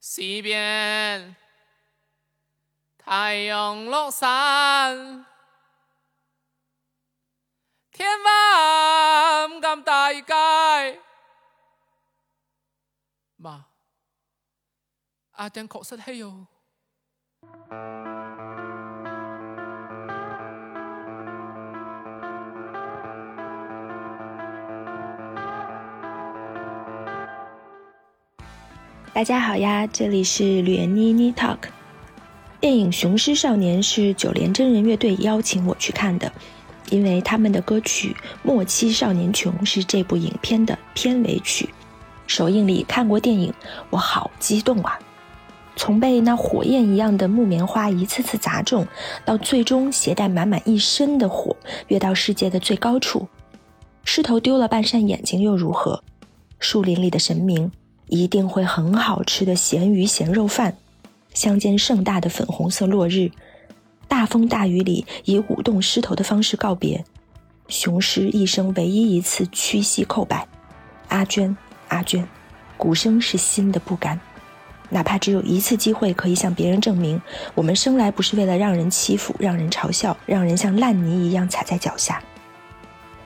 西边。太阳落山，天晚咁大街，嘛阿正確實係喲。大家好呀，这里是吕岩妮妮 Talk。电影《雄狮少年》是九连真人乐队邀请我去看的，因为他们的歌曲《莫欺少年穷》是这部影片的片尾曲。首映礼看过电影，我好激动啊！从被那火焰一样的木棉花一次次砸中，到最终携带满满一身的火跃到世界的最高处，狮头丢了半扇眼睛又如何？树林里的神明。一定会很好吃的咸鱼咸肉饭，乡间盛大的粉红色落日，大风大雨里以舞动狮头的方式告别，雄狮一生唯一一次屈膝叩拜，阿娟，阿娟，鼓声是心的不甘，哪怕只有一次机会可以向别人证明，我们生来不是为了让人欺负、让人嘲笑、让人像烂泥一样踩在脚下。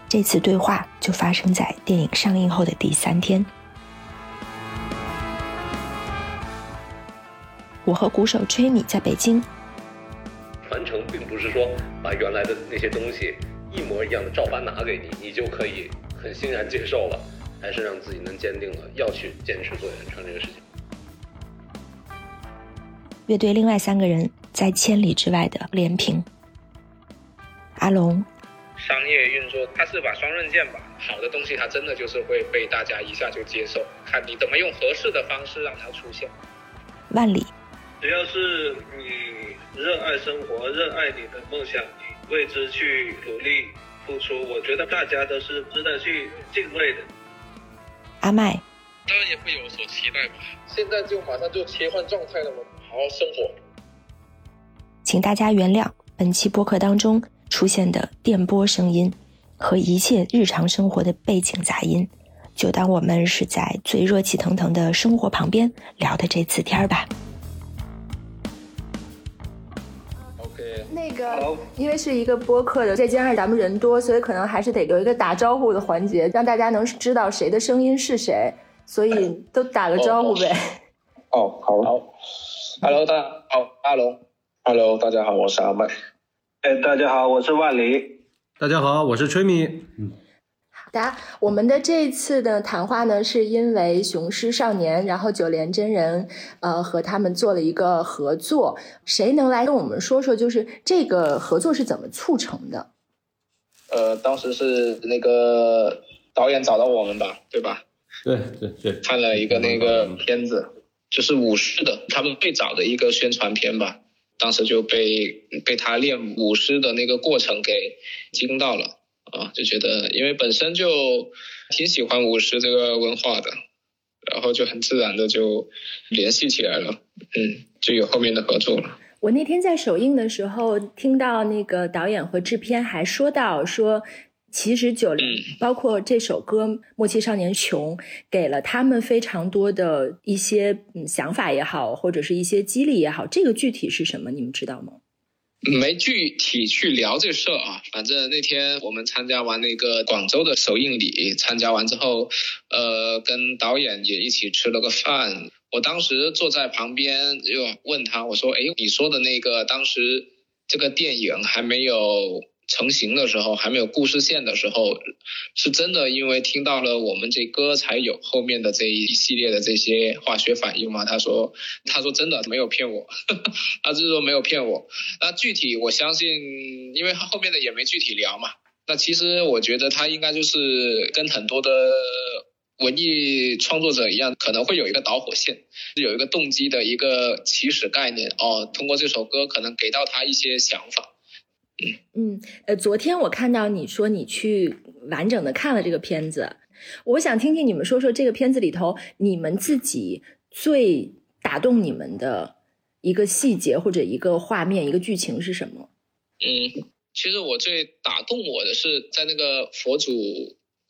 这次对话就发生在电影上映后的第三天。我和鼓手吹米在北京。传承并不是说把原来的那些东西一模一样的照搬拿给你，你就可以很欣然接受了，还是让自己能坚定了要去坚持做原创这个事情。乐队另外三个人在千里之外的连平。阿龙。商业运作它是把双刃剑吧，好的东西它真的就是会被大家一下就接受，看你怎么用合适的方式让它出现。万里。只要是你热爱生活、热爱你的梦想，你为之去努力付出，我觉得大家都是值得去敬畏的。阿麦，当然也会有所期待吧。现在就马上就切换状态了吗？好好生活。请大家原谅本期播客当中出现的电波声音和一切日常生活的背景杂音，就当我们是在最热气腾腾的生活旁边聊的这次天儿吧。个，因为是一个播客的，再加上咱们人多，所以可能还是得留一个打招呼的环节，让大家能知道谁的声音是谁，所以都打个招呼呗。哦，好，好，Hello，大家好，阿龙，Hello，大家好，我是阿麦，哎，大家好，我是万里，大家好，我是崔米，嗯。的，我们的这次的谈话呢，是因为《雄狮少年》，然后九连真人，呃，和他们做了一个合作。谁能来跟我们说说，就是这个合作是怎么促成的？呃，当时是那个导演找到我们吧，对吧？对对对，看了一个那个片子，就是武狮的，他们最早的一个宣传片吧。当时就被被他练舞狮的那个过程给惊到了。啊，就觉得因为本身就挺喜欢舞狮这个文化的，然后就很自然的就联系起来了，嗯，就有后面的合作了。我那天在首映的时候听到那个导演和制片还说到说，其实九零包括这首歌《莫欺少年穷》，给了他们非常多的一些嗯想法也好，或者是一些激励也好，这个具体是什么，你们知道吗？没具体去聊这事儿啊，反正那天我们参加完那个广州的首映礼，参加完之后，呃，跟导演也一起吃了个饭。我当时坐在旁边，就问他，我说：“哎，你说的那个当时这个电影还没有。”成型的时候还没有故事线的时候，是真的因为听到了我们这歌才有后面的这一系列的这些化学反应吗？他说，他说真的没有骗我，他就是说没有骗我。那具体我相信，因为他后面的也没具体聊嘛。那其实我觉得他应该就是跟很多的文艺创作者一样，可能会有一个导火线，有一个动机的一个起始概念哦。通过这首歌，可能给到他一些想法。嗯，呃，昨天我看到你说你去完整的看了这个片子，我想听听你们说说这个片子里头你们自己最打动你们的一个细节或者一个画面、一个剧情是什么？嗯，其实我最打动我的是在那个佛祖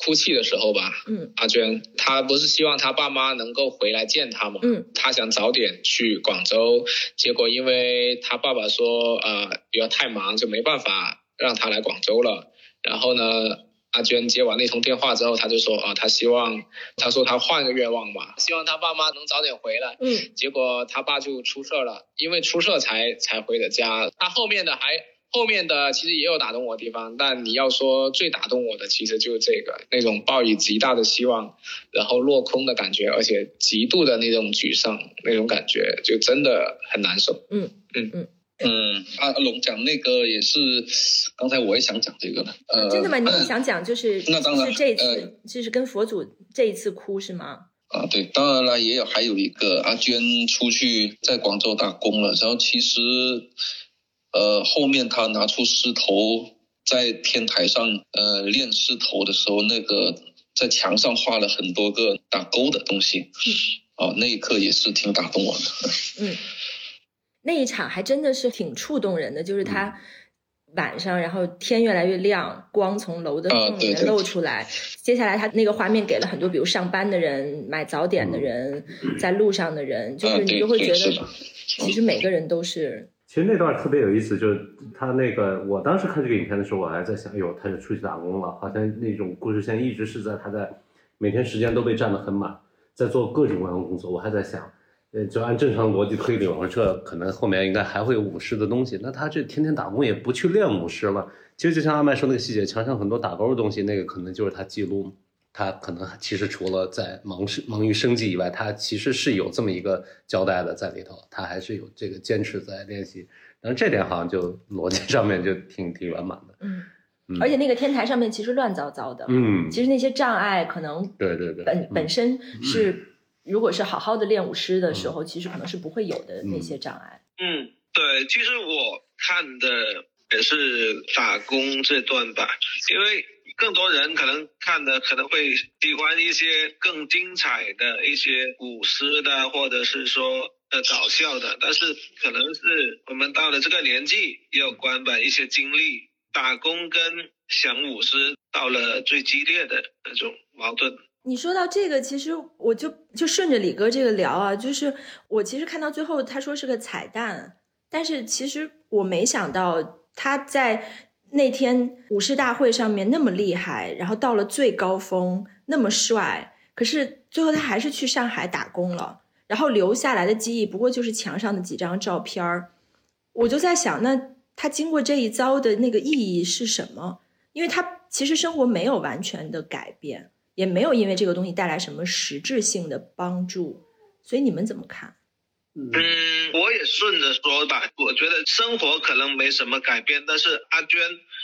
哭泣的时候吧，嗯，阿娟她不是希望她爸妈能够回来见她嘛？嗯，她想早点去广州，结果因为她爸爸说呃比较太忙，就没办法让她来广州了。然后呢，阿娟接完那通电话之后，她就说啊，她希望，她说她换个愿望吧，希望她爸妈能早点回来。嗯，结果她爸就出事了，因为出事才才回的家。她后面的还。后面的其实也有打动我的地方，但你要说最打动我的，其实就是这个那种抱以极大的希望，然后落空的感觉，而且极度的那种沮丧那种感觉，就真的很难受。嗯嗯嗯嗯，阿龙讲那个也是，刚才我也想讲这个的。呃，真的吗？你也想讲 就是那当然是这一次、呃就是跟佛祖这一次哭是吗？啊，对，当然了，也有还有一个阿娟出去在广州打工了，然后其实，呃，后面他拿出狮头在天台上呃练狮头的时候，那个在墙上画了很多个打勾的东西，啊，那一刻也是挺打动我的。嗯，那一场还真的是挺触动人的，就是嗯。他晚上，然后天越来越亮，光从楼的啊缝里面对。对露出来。接下来他那个画面给了很多，比如上班的人、买早点的人、在路上的人，就是你就会觉得其实每个人都是其实那段特别有意思，就是他那个，我当时看这个影片的时候，我还在想，哎呦，他是出去打工了，好像那种故事线一直是在他在每天时间都被占得很满，在做各种各样的工作。我还在想，呃，就按正常逻辑推理，我说这可能后面应该还会有舞狮的东西，那他这天天打工也不去练舞狮了。其实就像阿麦说那个细节，墙上很多打勾的东西，那个可能就是他记录。他可能其实除了在忙是忙于生计以外，他其实是有这么一个交代的在里头，他还是有这个坚持在练习。然后这点好像就逻辑上面就挺挺圆满的。嗯嗯，而且那个天台上面其实乱糟糟的，嗯，其实那些障碍可能对对对，本本身嗯是，如果是好好的练舞狮的时候，其实可能是不会有的那些障碍。嗯，对，其实我看的也是打工这段吧，因为更多人可能看的可能会喜欢一些更精彩的一些舞狮的，或者是说呃搞笑的，但是可能是我们到了这个年纪也有关吧，一些经历，打工跟想舞狮到了最激烈的那种矛盾。你说到这个，其实我就就顺着李哥这个聊啊，就是我其实看到最后他说是个彩蛋，但是其实我没想到他在那天武士大会上面那么厉害，然后到了最高峰那么帅，可是最后他还是去上海打工了，然后留下来的记忆不过就是墙上的几张照片儿，我就在想，那他经过这一遭的那个意义是什么？因为他其实生活没有完全的改变。也没有因为这个东西带来什么实质性的帮助，所以你们怎么看？嗯，我也顺着说吧。我觉得生活可能没什么改变，但是阿娟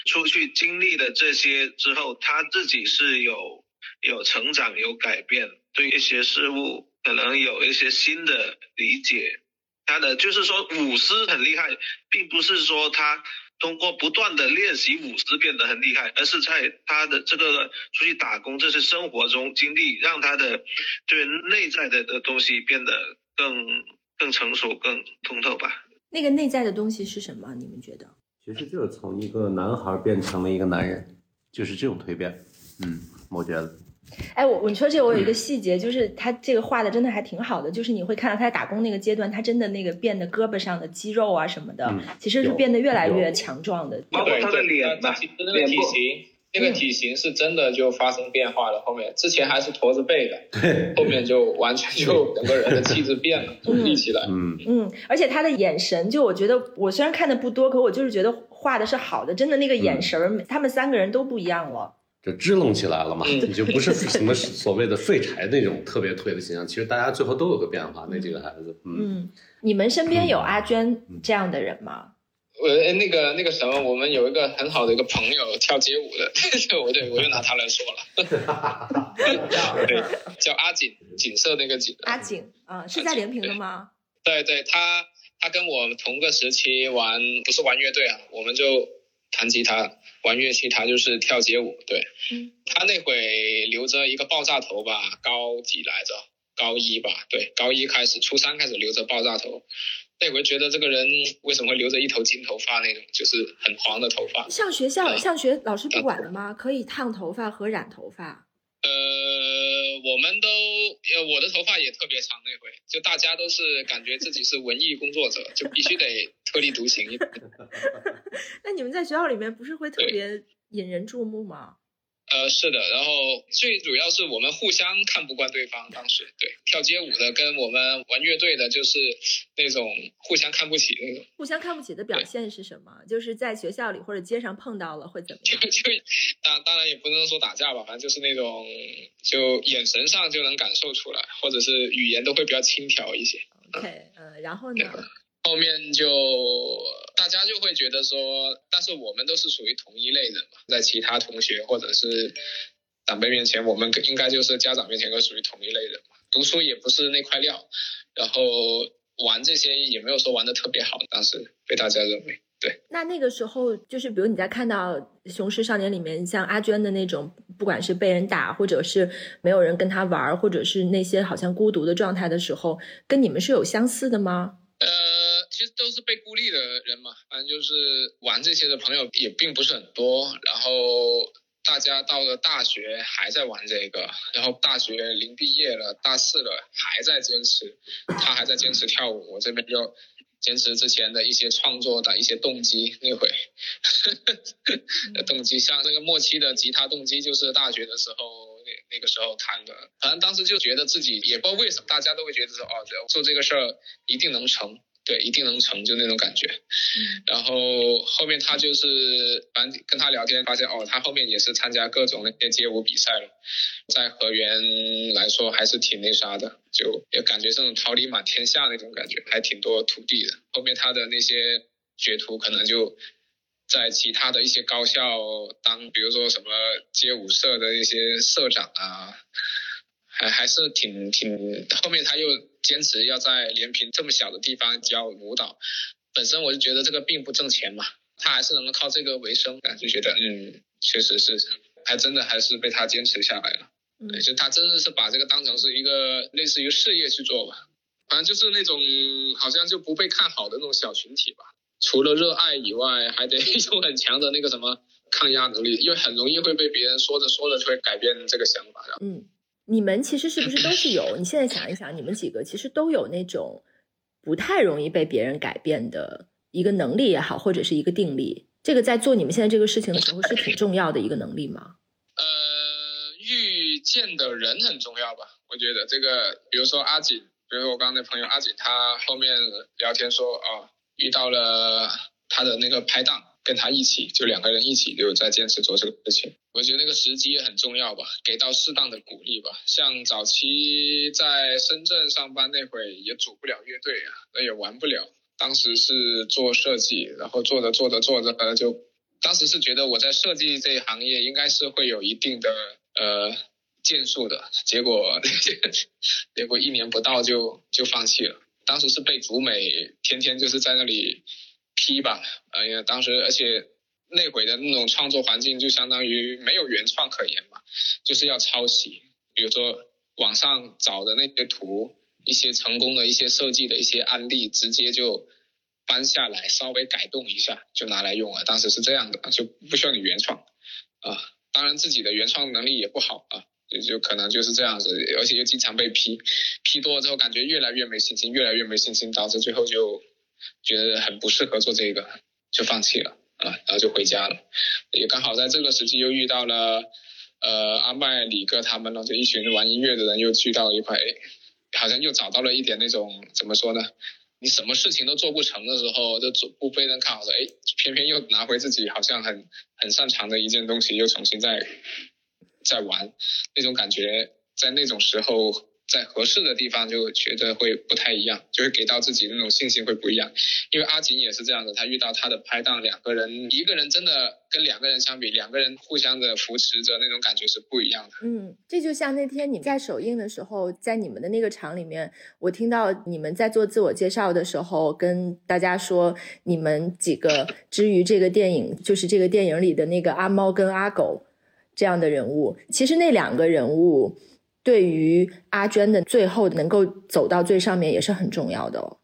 出去经历了这些之后，她自己是有有成长、有改变，对一些事物可能有一些新的理解。她的就是说舞狮很厉害，并不是说她。通过不断的练习舞狮变得很厉害，而是在他的这个出去打工，这是生活中经历，让他的对内在的的东西变得更更成熟、更通透吧。那个内在的东西是什么？你们觉得？其实就是从一个男孩变成了一个男人，就是这种蜕变。嗯，我觉得。哎，我你说这个，我有一个细节，就是他这个画的真的还挺好的，就是你会看到他打工那个阶段，他真的那个变得胳膊上的肌肉啊什么的，嗯、其实是变得越来越强壮的。包括他的脸吧，其实那个体型，那个体型是真的就发生变化了。后面之前还是驼着背的，对，后面就完全就整个人的气质变了，就 立起来。嗯嗯，而且他的眼神，就我觉得我虽然看的不多，可我就是觉得画的是好的，真的那个眼神，嗯、他们三个人都不一样了。就支棱起来了嘛，嗯你就不是什么所谓的废柴那种特别颓的形象。其实大家最后都有个变化，那几个孩子，嗯，嗯，你们身边有阿娟这样的人吗？呃，那个那个什么，我们有一个很好的一个朋友跳街舞的，我对我又拿他来说了，对，叫阿锦，锦瑟那个锦，阿锦啊，是在连平的吗？对对，他他跟我同个时期玩，不是玩乐队啊，我们就弹吉他。玩乐器，他就是跳街舞，对，嗯、他那会留着一个爆炸头吧，高几来着？高一吧，对，高一开始，初三开始留着爆炸头。那回觉得这个人为什么会留着一头金头发那种，就是很黄的头发？上学校、嗯、上学老师不管的吗？可以烫头发和染头发？呃，我们都，呃，我的头发也特别长，那回就大家都是感觉自己是文艺工作者，就必须得特立独行一点。那你们在学校里面不是会特别引人注目吗？呃，是的，然后最主要是我们互相看不惯对方。当时对跳街舞的跟我们玩乐队的，就是那种互相看不起那种。互相看不起的表现是什么？就是在学校里或者街上碰到了会怎么样？就就当当然也不能说打架吧，反正就是那种就眼神上就能感受出来，或者是语言都会比较轻佻一些。OK，嗯，然后呢？后面就大家就会觉得说，但是我们都是属于同一类人嘛，在其他同学或者是长辈面前，我们应该就是家长面前都属于同一类人嘛。读书也不是那块料，然后玩这些也没有说玩的特别好，当时被大家认为。对，那那个时候就是，比如你在看到《雄狮少年》里面，像阿娟的那种，不管是被人打，或者是没有人跟他玩，或者是那些好像孤独的状态的时候，跟你们是有相似的吗？呃，其实都是被孤立的人嘛，反正就是玩这些的朋友也并不是很多，然后大家到了大学还在玩这个，然后大学临毕业了，大四了还在坚持，他还在坚持跳舞，我这边就坚持之前的一些创作的一些动机，那会 动机像这个末期的吉他动机，就是大学的时候那那个时候谈的，反正当时就觉得自己也不知道为什么，大家都会觉得说哦，做这个事儿一定能成。对，一定能成就那种感觉。嗯、然后后面他就是，反正跟他聊天，发现哦，他后面也是参加各种那些街舞比赛了，在河源来说还是挺那啥的，就也感觉这种桃李满天下那种感觉，还挺多徒弟的。后面他的那些学徒可能就在其他的一些高校当，比如说什么街舞社的一些社长啊。还还是挺挺，后面他又坚持要在连平这么小的地方教舞蹈，本身我就觉得这个并不挣钱嘛，他还是能够靠这个为生，就觉得嗯，确实是，还真的还是被他坚持下来了，嗯，就他真的是把这个当成是一个类似于事业去做吧，反正就是那种好像就不被看好的那种小群体吧，除了热爱以外，还得 有很强的那个什么抗压能力，因为很容易会被别人说着说着就会改变这个想法，嗯。你们其实是不是都是有？你现在想一想，你们几个其实都有那种不太容易被别人改变的一个能力也好，或者是一个定力。这个在做你们现在这个事情的时候是挺重要的一个能力吗？呃，遇见的人很重要吧？我觉得这个，比如说阿锦，比如说我刚刚那朋友阿锦，他后面聊天说啊，遇到了他的那个拍档。跟他一起，就两个人一起就在坚持做这个事情。我觉得那个时机也很重要吧，给到适当的鼓励吧。像早期在深圳上班那会也组不了乐队啊，那也玩不了。当时是做设计，然后做着做着做着，呃，就当时是觉得我在设计这一行业应该是会有一定的呃建树的，结果 结果一年不到就就放弃了。当时是被竹美天天就是在那里。批吧，哎呀，当时而且那会的那种创作环境就相当于没有原创可言嘛，就是要抄袭，比如说网上找的那些图，一些成功的一些设计的一些案例，直接就搬下来，稍微改动一下就拿来用了。当时是这样的，就不需要你原创啊，当然自己的原创能力也不好啊，就就可能就是这样子，而且又经常被批，批多了之后感觉越来越没信心，越来越没信心，导致最后就。觉得很不适合做这个，就放弃了啊，然后就回家了。也刚好在这个时期又遇到了，呃，阿麦、李哥他们呢，就一群玩音乐的人又聚到一块，哎，好像又找到了一点那种怎么说呢？你什么事情都做不成的时候，就不被人看好的，哎，偏偏又拿回自己好像很很擅长的一件东西，又重新再在玩，那种感觉，在那种时候。在合适的地方就觉得会不太一样，就会给到自己那种信心会不一样。因为阿锦也是这样的，他遇到他的拍档，两个人，一个人真的跟两个人相比，两个人互相的扶持着，那种感觉是不一样的。嗯，这就像那天你在首映的时候，在你们的那个场里面，我听到你们在做自我介绍的时候，跟大家说你们几个之于这个电影，就是这个电影里的那个阿猫跟阿狗这样的人物，其实那两个人物。对于阿娟的最后能够走到最上面也是很重要的哦，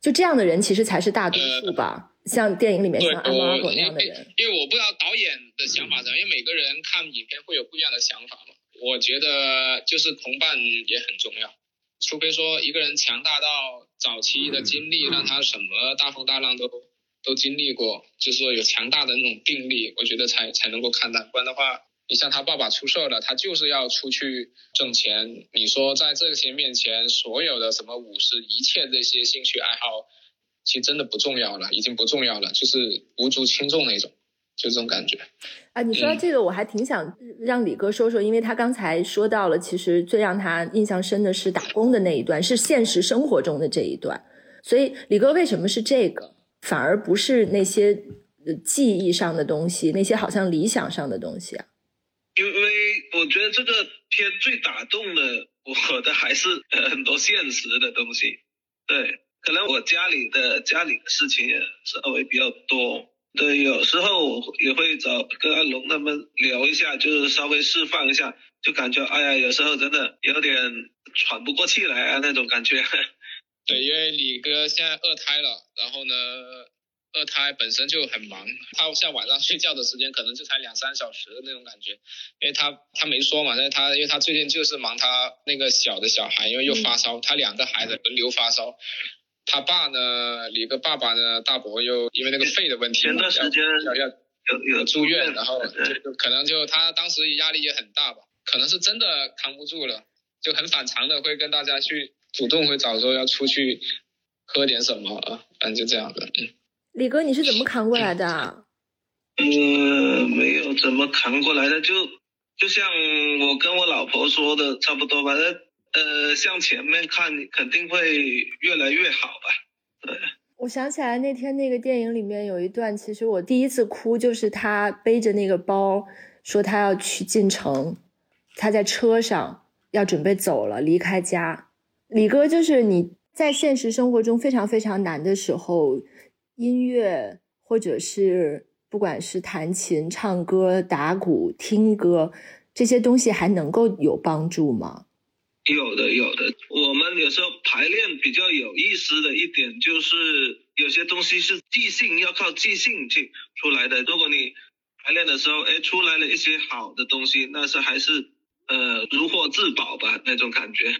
就这样的人其实才是大多数吧。呃、像电影里面像阿猫阿狗那样的人，因为我不知道导演的想法怎样，因为每个人看影片会有不一样的想法嘛。我觉得就是同伴也很重要，除非说一个人强大到早期的经历让他什么大风大浪都都经历过，就是说有强大的那种定力，我觉得才才能够看淡，不然的话。你像他爸爸出事了，他就是要出去挣钱。你说在这些面前，所有的什么武士，一切这些兴趣爱好，其实真的不重要了，已经不重要了，就是无足轻重那种，就这种感觉。啊，你说到这个，我还挺想让李哥说说，因为他刚才说到了，其实最让他印象深的是打工的那一段，是现实生活中的这一段。所以李哥为什么是这个，反而不是那些记忆上的东西，那些好像理想上的东西啊？因为我觉得这个片最打动的我的还是 很多现实的东西，对，可能我家里的家里的事情也稍微比较多，对，有时候也会找跟阿龙他们聊一下，就是稍微释放一下，就感觉哎呀，有时候真的有点喘不过气来啊那种感觉。对，因为李哥现在二胎了，然后呢。二胎本身就很忙，他像晚上睡觉的时间可能就才两三小时的那种感觉，因为他他没说嘛，但是他因为他最近就是忙他那个小的小孩，因为又发烧，他两个孩子轮流发烧，他爸呢，李哥爸爸呢，大伯又因为那个肺的问题，前段时间要要有住院，然后就可能就他当时压力也很大吧，可能是真的扛不住了，就很反常的会跟大家去主动会找说要出去喝点什么啊，反正就这样的，嗯。李哥，你是怎么扛过来的？嗯，没有怎么扛过来的，就就像我跟我老婆说的差不多吧。呃，向前面看，肯定会越来越好吧。对。我想起来那天那个电影里面有一段，其实我第一次哭，就是他背着那个包，说他要去进城，他在车上要准备走了，离开家。李哥，就是你在现实生活中非常非常难的时候。音乐，或者是不管是弹琴、唱歌、打鼓、听歌，这些东西还能够有帮助吗？有的，有的。我们有时候排练比较有意思的一点就是，有些东西是即兴，要靠即兴去出来的。如果你排练的时候，哎，出来了一些好的东西，那是还是呃如获至宝吧那种感觉。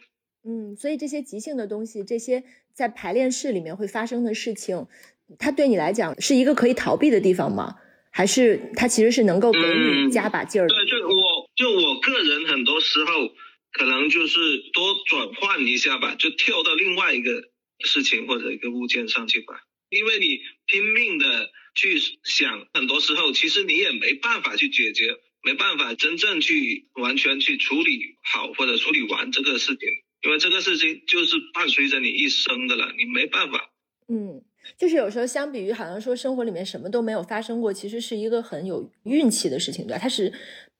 嗯，所以这些即兴的东西，这些在排练室里面会发生的事情。它对你来讲是一个可以逃避的地方吗？还是它其实是能够给你加把劲儿？对，就我就我个人很多时候可能就是多转换一下吧，就跳到另外一个事情或者一个物件上去吧。因为你拼命的去想，很多时候其实你也没办法去解决，没办法真正去完全去处理好或者处理完这个事情，因为这个事情就是伴随着你一生的了，你没办法。嗯。就是有时候相比于好像说生活里面什么都没有发生过，其实是一个很有运气的事情，对吧？它是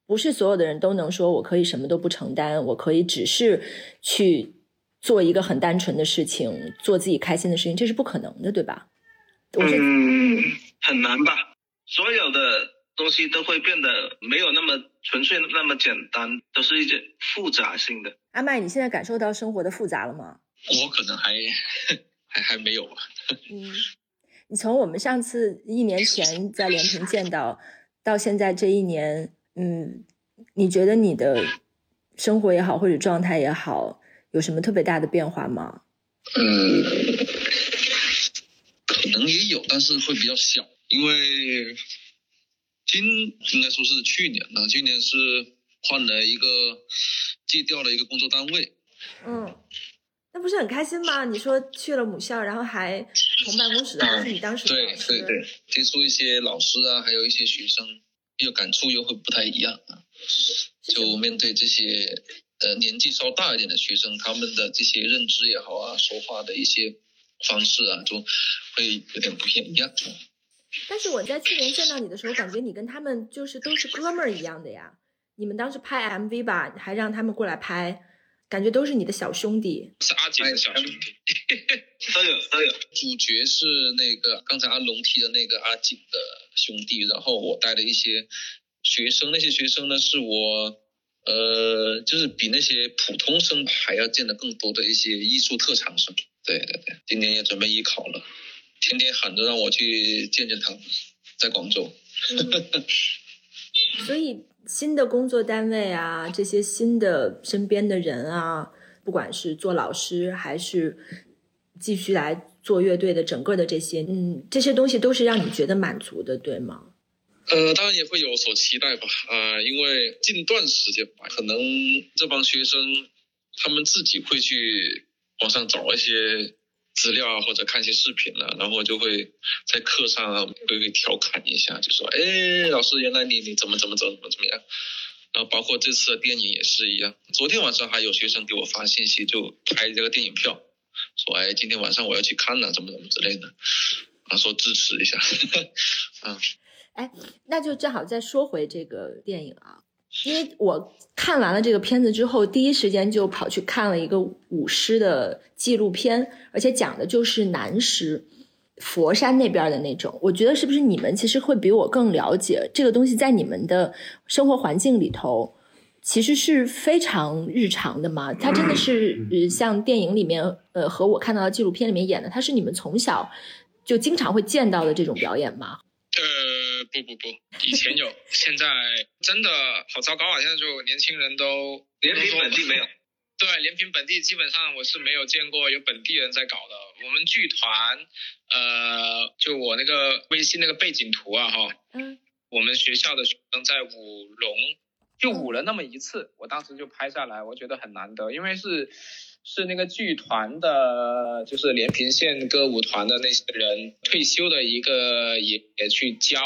不是所有的人都能说我可以什么都不承担，我可以只是去做一个很单纯的事情，做自己开心的事情，这是不可能的，对吧？嗯，很难吧？所有的东西都会变得没有那么纯粹，那么简单，都是一些复杂性的。阿麦，你现在感受到生活的复杂了吗？我可能还 还还没有吧。嗯，你从我们上次一年前在连平见到，到现在这一年，嗯，你觉得你的生活也好，或者状态也好，有什么特别大的变化吗？嗯，可能也有，但是会比较小，因为今应该说是去年了，今年是换了一个借调了一个工作单位，嗯。那不是很开心吗？你说去了母校，然后还同办公室的是你当时对对对，接触一些老师啊，还有一些学生，又感触又会不太一样啊。就面对这些呃年纪稍大一点的学生，他们的这些认知也好啊，说话的一些方式啊，就会有点不太一样。但是我在去年见到你的时候，感觉你跟他们就是都是哥们儿一样的呀。你们当时拍 MV 吧，还让他们过来拍。感觉都是你的小兄弟，是阿杰的小兄弟，都有都有。主角是那个刚才阿龙提的那个阿景的兄弟，然后我带的一些学生，那些学生呢是我呃，就是比那些普通生还要见的更多的一些艺术特长生。对对对，今年也准备艺考了，天天喊着让我去见见他们，在广州。所以新的工作单位啊，这些新的身边的人啊，不管是做老师还是继续来做乐队的，整个的这些，嗯，这些东西都是让你觉得满足的，对吗？呃，当然也会有所期待吧，啊、因为近段时间吧，可能这帮学生他们自己会去网上找一些资料啊，或者看一些视频啊，然后就会在课上啊会会调侃一下，就说，哎，老师，原来你你怎么怎么怎么怎么样？然后包括这次的电影也是一样，昨天晚上还有学生给我发信息，就拍这个电影票，说，哎，今天晚上我要去看了、怎么怎么之类的，啊，说支持一下，啊。哎，那就正好再说回这个电影啊，因为我看完了这个片子之后，第一时间就跑去看了一个舞狮的纪录片，而且讲的就是南狮。佛山那边的那种，我觉得是不是你们其实会比我更了解这个东西，在你们的生活环境里头，其实是非常日常的吗？它真的是呃像电影里面呃和我看到的纪录片里面演的，它是你们从小就经常会见到的这种表演吗？呃，不不不，以前有，现在真的好糟糕啊！现在就年轻人都连平本地没有。对，连平本地基本上我是没有见过有本地人在搞的。我们剧团，呃，就我那个微信那个背景图啊，哈，嗯，我们学校的学生在舞龙，就舞了那么一次，我当时就拍下来，我觉得很难得，因为是是那个剧团的，就是连平县歌舞团的那些人退休的一个也也去教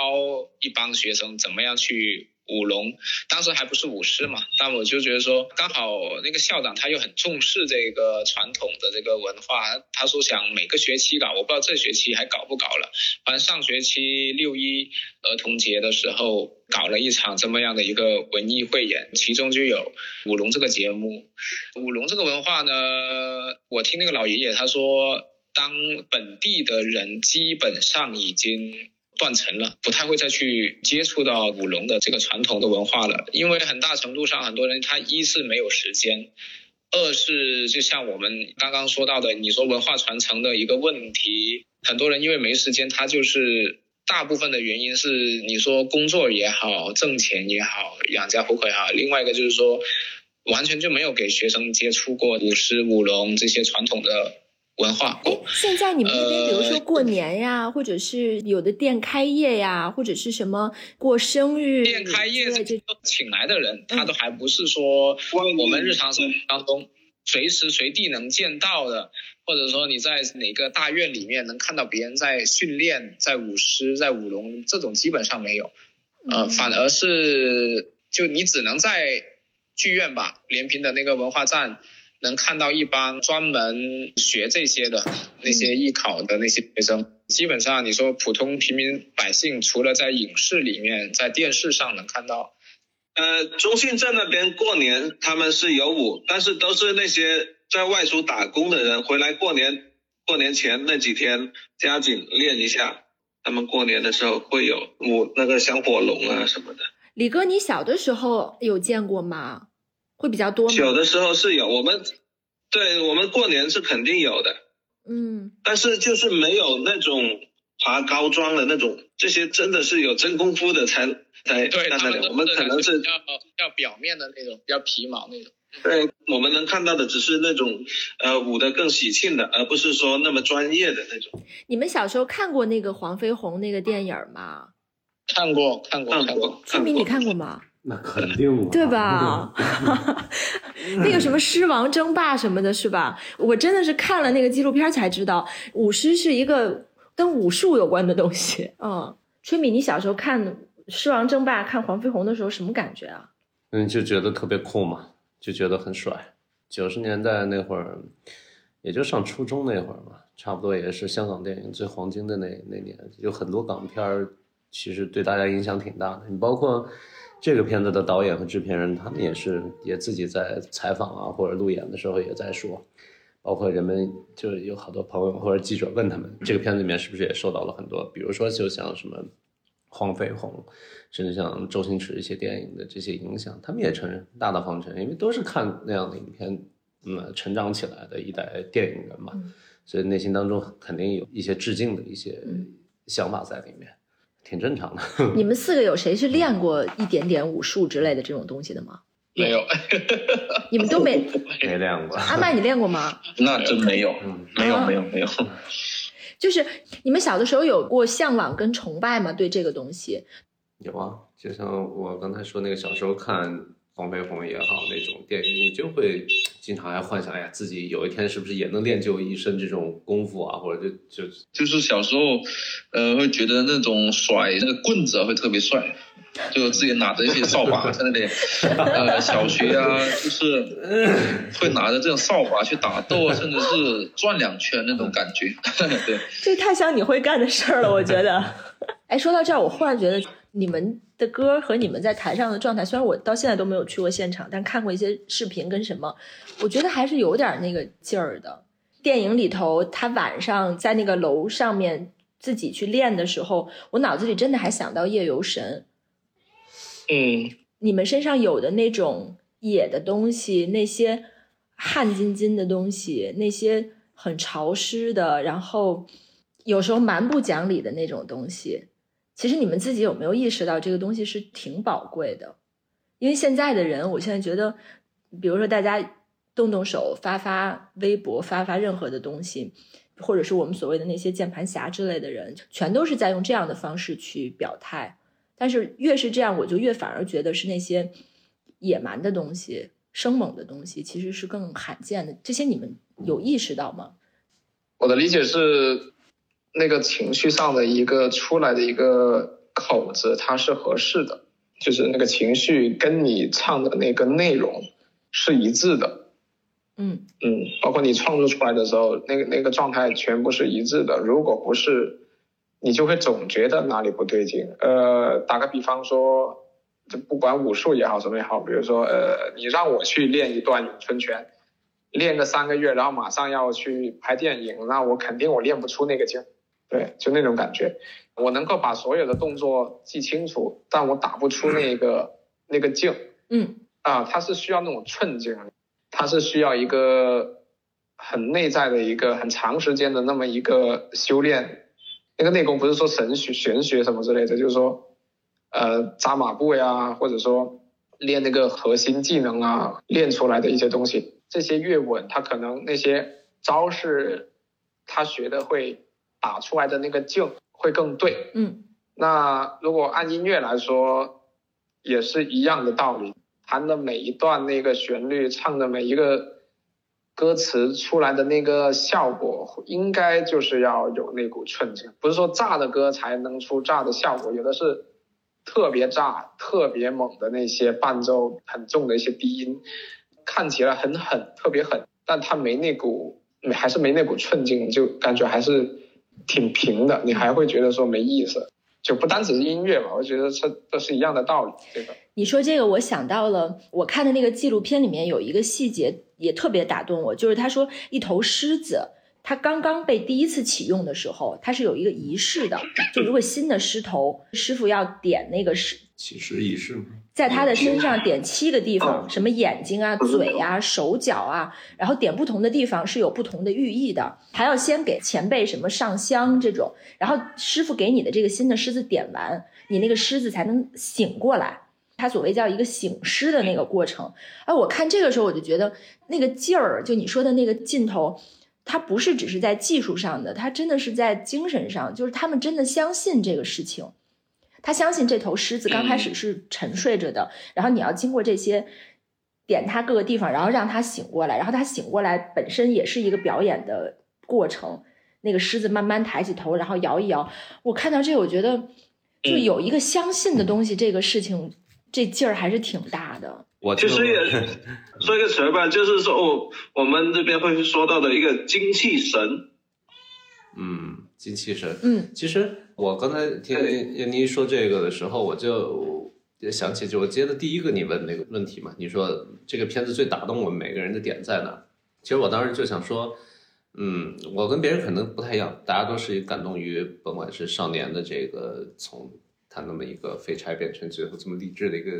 一帮学生怎么样去舞龙，当时还不是舞狮嘛，但我就觉得说，刚好那个校长他又很重视这个传统的这个文化，他说想每个学期搞，我不知道这学期还搞不搞了，反正上学期六一儿童节的时候搞了一场这么样的一个文艺汇演，其中就有舞龙这个节目。舞龙这个文化呢，我听那个老爷爷他说，当本地的人基本上已经。断层了，不太会再去接触到舞龙的这个传统的文化了，因为很大程度上很多人他一是没有时间，二是就像我们刚刚说到的，你说文化传承的一个问题，很多人因为没时间，他就是大部分的原因是你说工作也好，挣钱也好，养家糊口也好，另外一个就是说完全就没有给学生接触过舞狮、舞龙这些传统的。文化。哎，现在你们那边，比如说过年呀，或者是有的店开业呀，或者是什么过生日，店开业这请来的人，他都还不是说我们日常生活当中随时随地能见到的，或者说你在哪个大院里面能看到别人在训练、在舞狮、在舞龙，这种基本上没有。呃，反而是就你只能在剧院吧，连平的那个文化站。能看到一帮专门学这些的那些艺考的那些学生，基本上你说普通平民百姓，除了在影视里面、在电视上能看到，呃，中信镇那边过年他们是有舞，但是都是那些在外出打工的人回来过年，过年前那几天加紧练一下，他们过年的时候会有舞那个香火龙啊什么的。李哥，你小的时候有见过吗？会比较多吗？有的时候是有，我们对我们过年是肯定有的，嗯，但是就是没有那种爬高桩的那种，这些真的是有真功夫的才才对看得了。我们可能是要要表面的那种，比较皮毛那种。对，我们能看到的只是那种呃舞的更喜庆的，而不是说那么专业的那种。你们小时候看过那个黄飞鸿那个电影吗？看过，看过，看过。春明，你看过吗？那肯定对吧？那个什么狮王争霸什么的，是吧？我真的是看了那个纪录片才知道，舞狮是一个跟武术有关的东西。嗯，春米，你小时候看狮王争霸、看黄飞鸿的时候什么感觉啊？嗯，就觉得特别酷嘛，就觉得很帅。九十年代那会儿，也就上初中那会儿嘛，差不多也是香港电影最黄金的那那年，有很多港片儿，其实对大家影响挺大的。你包括。这个片子的导演和制片人，他们也是也自己在采访啊，或者路演的时候也在说，包括人们就有好多朋友或者记者问他们，这个片子里面是不是也受到了很多，比如说就像什么黄飞鸿，甚至像周星驰一些电影的这些影响，他们也承认，大大方承认，因为都是看那样的影片，嗯，成长起来的一代电影人嘛，所以内心当中肯定有一些致敬的一些想法在里面。挺正常的。你们四个有谁是练过一点点武术之类的这种东西的吗？没有，你们都没 没练过。阿麦，你练过吗？那真没有，没有，没有，没有。就是你们小的时候有过向往跟崇拜吗？对这个东西？有啊，就像我刚才说那个小时候看黄飞鸿也好那种电影，你就会经常还幻想，哎呀，自己有一天是不是也能练就一身这种功夫啊？或者就就就是小时候，呃，会觉得那种甩那个棍子啊会特别帅。就自己拿着一些扫把在那里，呃，小学啊，就是会拿着这种扫把去打斗啊，甚至是转两圈那种感觉。对，这太像你会干的事儿了，我觉得。哎，说到这儿，我忽然觉得你们的歌和你们在台上的状态，虽然我到现在都没有去过现场，但看过一些视频跟什么，我觉得还是有点那个劲儿的。电影里头，他晚上在那个楼上面自己去练的时候，我脑子里真的还想到夜游神。嗯，你们身上有的那种野的东西，那些汗津津的东西，那些很潮湿的，然后有时候蛮不讲理的那种东西，其实你们自己有没有意识到这个东西是挺宝贵的？因为现在的人，我现在觉得，比如说大家动动手发发微博，发发任何的东西，或者是我们所谓的那些键盘侠之类的人，全都是在用这样的方式去表态。但是越是这样，我就越反而觉得是那些野蛮的东西、生猛的东西，其实是更罕见的。这些你们有意识到吗？我的理解是，那个情绪上的一个出来的一个口子，它是合适的，就是那个情绪跟你唱的那个内容是一致的。嗯嗯，包括你创作出来的时候，那个那个状态全部是一致的。如果不是。你就会总觉得哪里不对劲。呃，打个比方说，就不管武术也好，什么也好，比如说，呃，你让我去练一段咏春拳，练个三个月，然后马上要去拍电影，那我肯定我练不出那个劲。对，就那种感觉。我能够把所有的动作记清楚，但我打不出那个那个劲。嗯。啊，它是需要那种寸劲，它是需要一个很内在的一个很长时间的那么一个修炼。那个内功不是说神学玄学什么之类的，就是说，呃，扎马步呀，或者说练那个核心技能啊，练出来的一些东西，这些越稳，他可能那些招式，他学的会打出来的那个劲会更对。嗯，那如果按音乐来说，也是一样的道理，弹的每一段那个旋律，唱的每一个。歌词出来的那个效果，应该就是要有那股寸劲，不是说炸的歌才能出炸的效果，有的是特别炸、特别猛的那些伴奏很重的一些低音，看起来很狠、特别狠，但它没那股，还是没那股寸劲，就感觉还是挺平的，你还会觉得说没意思。就不单只是音乐吧，我觉得这这是一样的道理。这个你说这个，我想到了，我看的那个纪录片里面有一个细节也特别打动我，就是他说一头狮子，它刚刚被第一次启用的时候，它是有一个仪式的，就如果新的狮头，师傅要点那个狮起狮仪式吗？在他的身上点七个地方，什么眼睛啊、嘴啊、手脚啊，然后点不同的地方是有不同的寓意的。还要先给前辈什么上香这种，然后师傅给你的这个新的狮子点完，你那个狮子才能醒过来。他所谓叫一个醒狮的那个过程。哎，我看这个时候我就觉得那个劲儿，就你说的那个劲头，它不是只是在技术上的，它真的是在精神上，就是他们真的相信这个事情。他相信这头狮子刚开始是沉睡着的，然后你要经过这些点它各个地方，然后让它醒过来，然后它醒过来本身也是一个表演的过程。那个狮子慢慢抬起头，然后摇一摇。我看到这，我觉得就有一个相信的东西，这个事情这劲儿还是挺大的。我其实也说一个词吧，就是说我我们这边会说到的一个精气神。嗯，精气神。嗯，其实。我刚才听闫妮说这个的时候，我就想起就我接的第一个你问那个问题嘛，你说这个片子最打动我们每个人的点在哪？其实我当时就想说，嗯，我跟别人可能不太一样，大家都是感动于甭管是少年的这个从他那么一个废柴变成最后这么励志的一个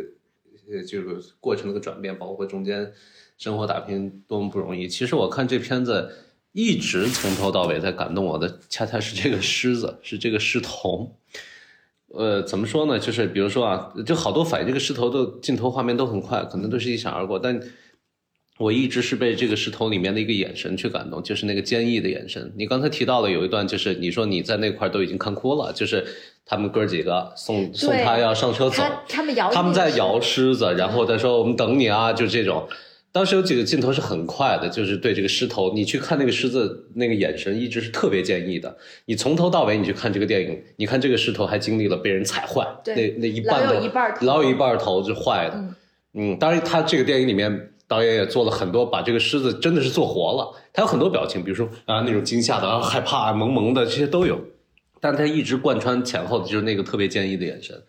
这个过程的转变，包括中间生活打拼多么不容易。其实我看这片子。一直从头到尾在感动我的，恰恰是这个狮子，是这个狮头。呃，怎么说呢？就是比如说啊，就好多反映这个狮头的镜头画面都很快，可能都是一闪而过，但我一直是被这个狮头里面的一个眼神去感动，就是那个坚毅的眼神。你刚才提到了有一段，就是你说你在那块都已经看哭了，就是他们哥几个送送他要上车走，他他们摇他们在摇狮子，然后他说我们等你啊，就这种。当时有几个镜头是很快的，就是对这个狮头，你去看那个狮子那个眼神一直是特别坚毅的。你从头到尾你去看这个电影，你看这个狮头还经历了被人踩坏，对那那一半老有一半头老有一半头是坏的。嗯嗯，当然他这个电影里面导演也做了很多，把这个狮子真的是做活了。他有很多表情，比如说啊那种惊吓的、啊害怕、萌萌的这些都有，但他一直贯穿前后的就是那个特别坚毅的眼神。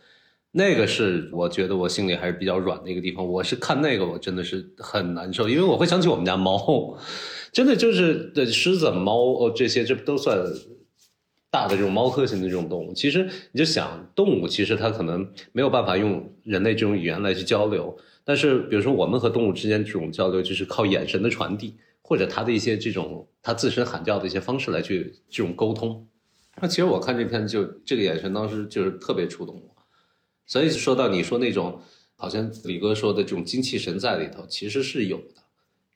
那个是我觉得我心里还是比较软的一个地方。我是看那个我真的是很难受，因为我会想起我们家猫，真的就是的狮子、猫哦这些，这都算大的这种猫科型的这种动物。其实你就想，动物其实它可能没有办法用人类这种语言来去交流，但是比如说我们和动物之间这种交流，就是靠眼神的传递，或者它的一些这种它自身喊叫的一些方式来去这种沟通。那其实我看这片就这个眼神，当时就是特别触动我。所以说到你说那种，好像李哥说的这种精气神在里头，其实是有的，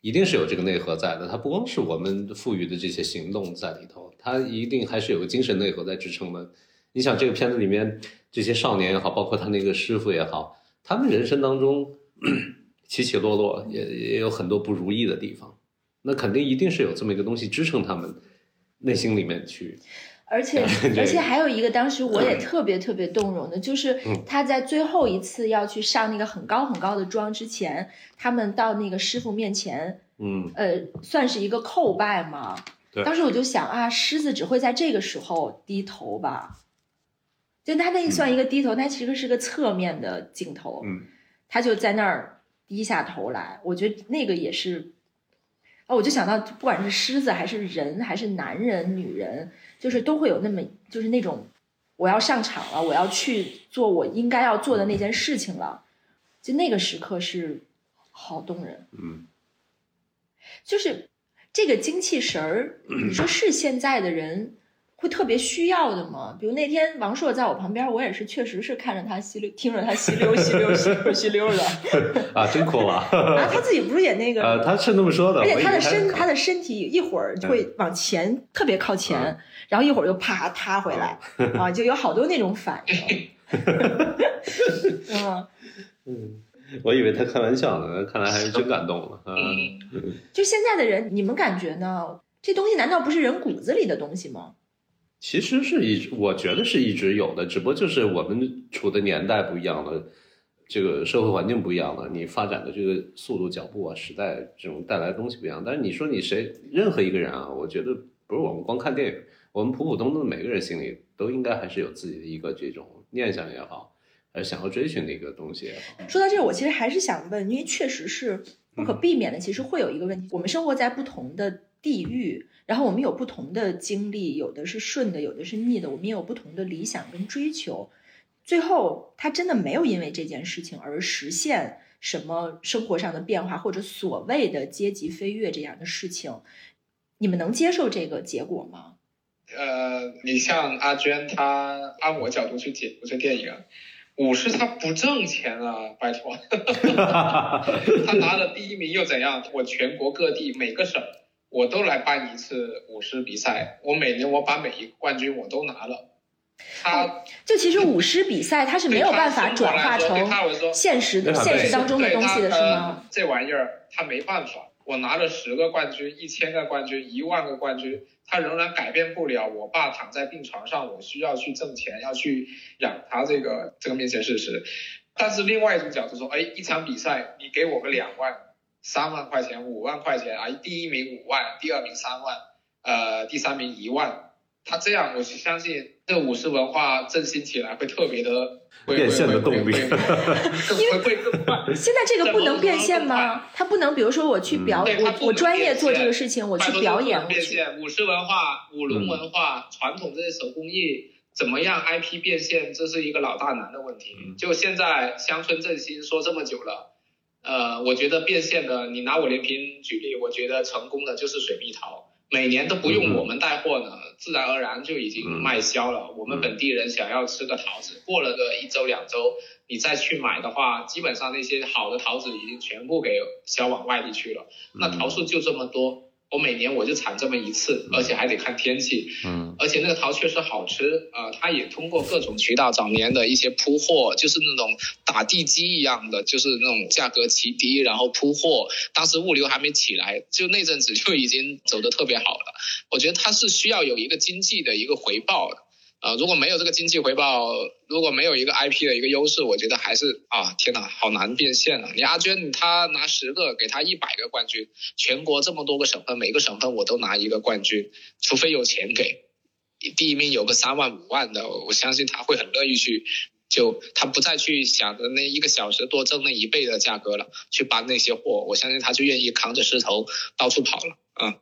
一定是有这个内核在的。它不光是我们赋予的这些行动在里头，它一定还是有个精神内核在支撑的。你想这个片子里面这些少年也好，包括他那个师傅也好，他们人生当中 起起落落，也也有很多不如意的地方，那肯定一定是有这么一个东西支撑他们内心里面去。而且 而且还有一个，当时我也特别特别动容的，就是嗯他在最后一次要去上那个很高很高的妆之前，他们到那个师傅面前，嗯，呃，算是一个叩拜嘛。对当时我就想啊，狮子只会在这个时候低头吧？就他那算一个低头，他其实是个侧面的镜头，嗯，他就在那儿低下头来。我觉得那个也是，啊，我就想到，不管是狮子还是人，还是男人、女人，就是都会有那么就是那种我要上场了，我要去做我应该要做的那件事情了，就那个时刻是好动人。嗯，就是这个精气神儿，你说是现在的人会特别需要的吗？比如那天王朔在我旁边，我也是确实是看着他吸溜，听着他吸溜吸溜吸溜吸溜的。啊，真酷啊！啊，他自己不是也那个？呃，他是那么说的，而且他的身，他的身体一会儿会往前，特别靠前，然后一会儿又啪塌回来，啊，就有好多那种反应。嗯，嗯，我以为他开玩笑呢，看来还是真感动了啊。就现在的人，你们感觉呢？这东西难道不是人骨子里的东西吗？其实是一直，我觉得是一直有的，只不过就是我们处的年代不一样了，这个社会环境不一样了，你发展的这个速度、脚步啊，时代这种带来的东西不一样。但是你说你谁，任何一个人啊，我觉得不是我们光看电影，我们普普通通的每个人心里都应该还是有自己的一个这种念想也好，还是想要追寻的一个东西也好。说到这儿，我其实还是想问，因为确实是不可避免的，其实会有一个问题：我们生活在不同的地域，然后我们有不同的经历，有的是顺的，有的是逆的，我们也有不同的理想跟追求。最后，他真的没有因为这件事情而实现什么生活上的变化，或者所谓的阶级飞跃这样的事情。你们能接受这个结果吗？呃，你像阿娟，她按我角度去解读这电影啊，武士他不挣钱啊，拜托，他拿了第一名又怎样？我全国各地每个省我都来办一次舞狮比赛，我每年我把每一个冠军我都拿了。他就其实舞狮比赛，他是没有办法转化成现实的现实当中的东西的，是吗？这玩意儿他没办法。我拿了十个冠军、一千个冠军、一万个冠军，他仍然改变不了我爸躺在病床上，我需要去挣钱，要去养他这个这个面前事实。但是另外一种角度说，哎，一场比赛你给我个两万、三万块钱、五万块钱啊，第一名五万，第二名三万，呃，第三名一万，他这样我相信这个武士文化振兴起来会特别的。变现的动力，更会更快。现在这个不能变现吗？他不能，比如说我去表，我我专业做这个事情，我去表演。变现，武士文化、舞龙文化、传统这些手工艺，怎么样 IP 变现，这是一个老大难的问题。就现在乡村振兴说这么久了，呃，我觉得变现的，你拿我连平举例，我觉得成功的就是水蜜桃。每年都不用我们带货呢，自然而然就已经卖销了。我们本地人想要吃个桃子，过了个一周两周，你再去买的话，基本上那些好的桃子已经全部给销往外地去了。那桃树就这么多。我每年我就产这么一次，而且还得看天气。嗯，而且那个桃确实好吃啊，它也通过各种渠道早年的一些铺货，就是那种打地基一样的，就是那种价格奇低，然后铺货。当时物流还没起来，就那阵子就已经走得特别好了。我觉得它是需要有一个经济的一个回报的。啊，如果没有这个经济回报，如果没有一个 IP 的一个优势，我觉得还是啊，天哪，好难变现啊！你阿娟，他拿十个，给他一百个冠军，全国这么多个省份，每个省份我都拿一个冠军，除非有钱给，第一名有个三万五万的，我相信他会很乐意去，就他不再去想着那一个小时多挣那一倍的价格了，去搬那些货，我相信他就愿意扛着石头到处跑了啊。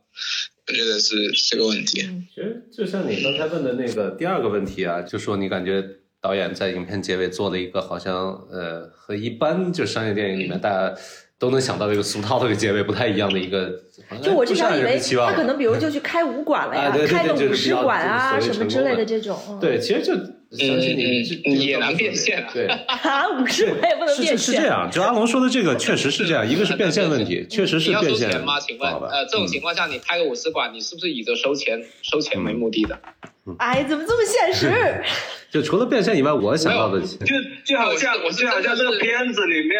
我觉得是这个问题。其实就像你刚才问的那个第二个问题啊，就说你感觉导演在影片结尾做了一个好像呃和一般就商业电影里面大家都能想到这个俗套的一个结尾不太一样的一个。就我至少以为他可能比如 就去开武馆了呀，开个武师馆啊什么之类的这种。对，其实就。相信你也难变现 啊！对啊，五十我也不能变现。是是这样，就阿龙说的这个确实是这样，一个是变现问题，确实是变现。你要收钱吗？请问，呃，这种情况下你开个五十馆，你是不是以着收钱收钱为目的的？哎，怎么这么现实？就除了变现以外，我想到的就就好像就好像这个片子里面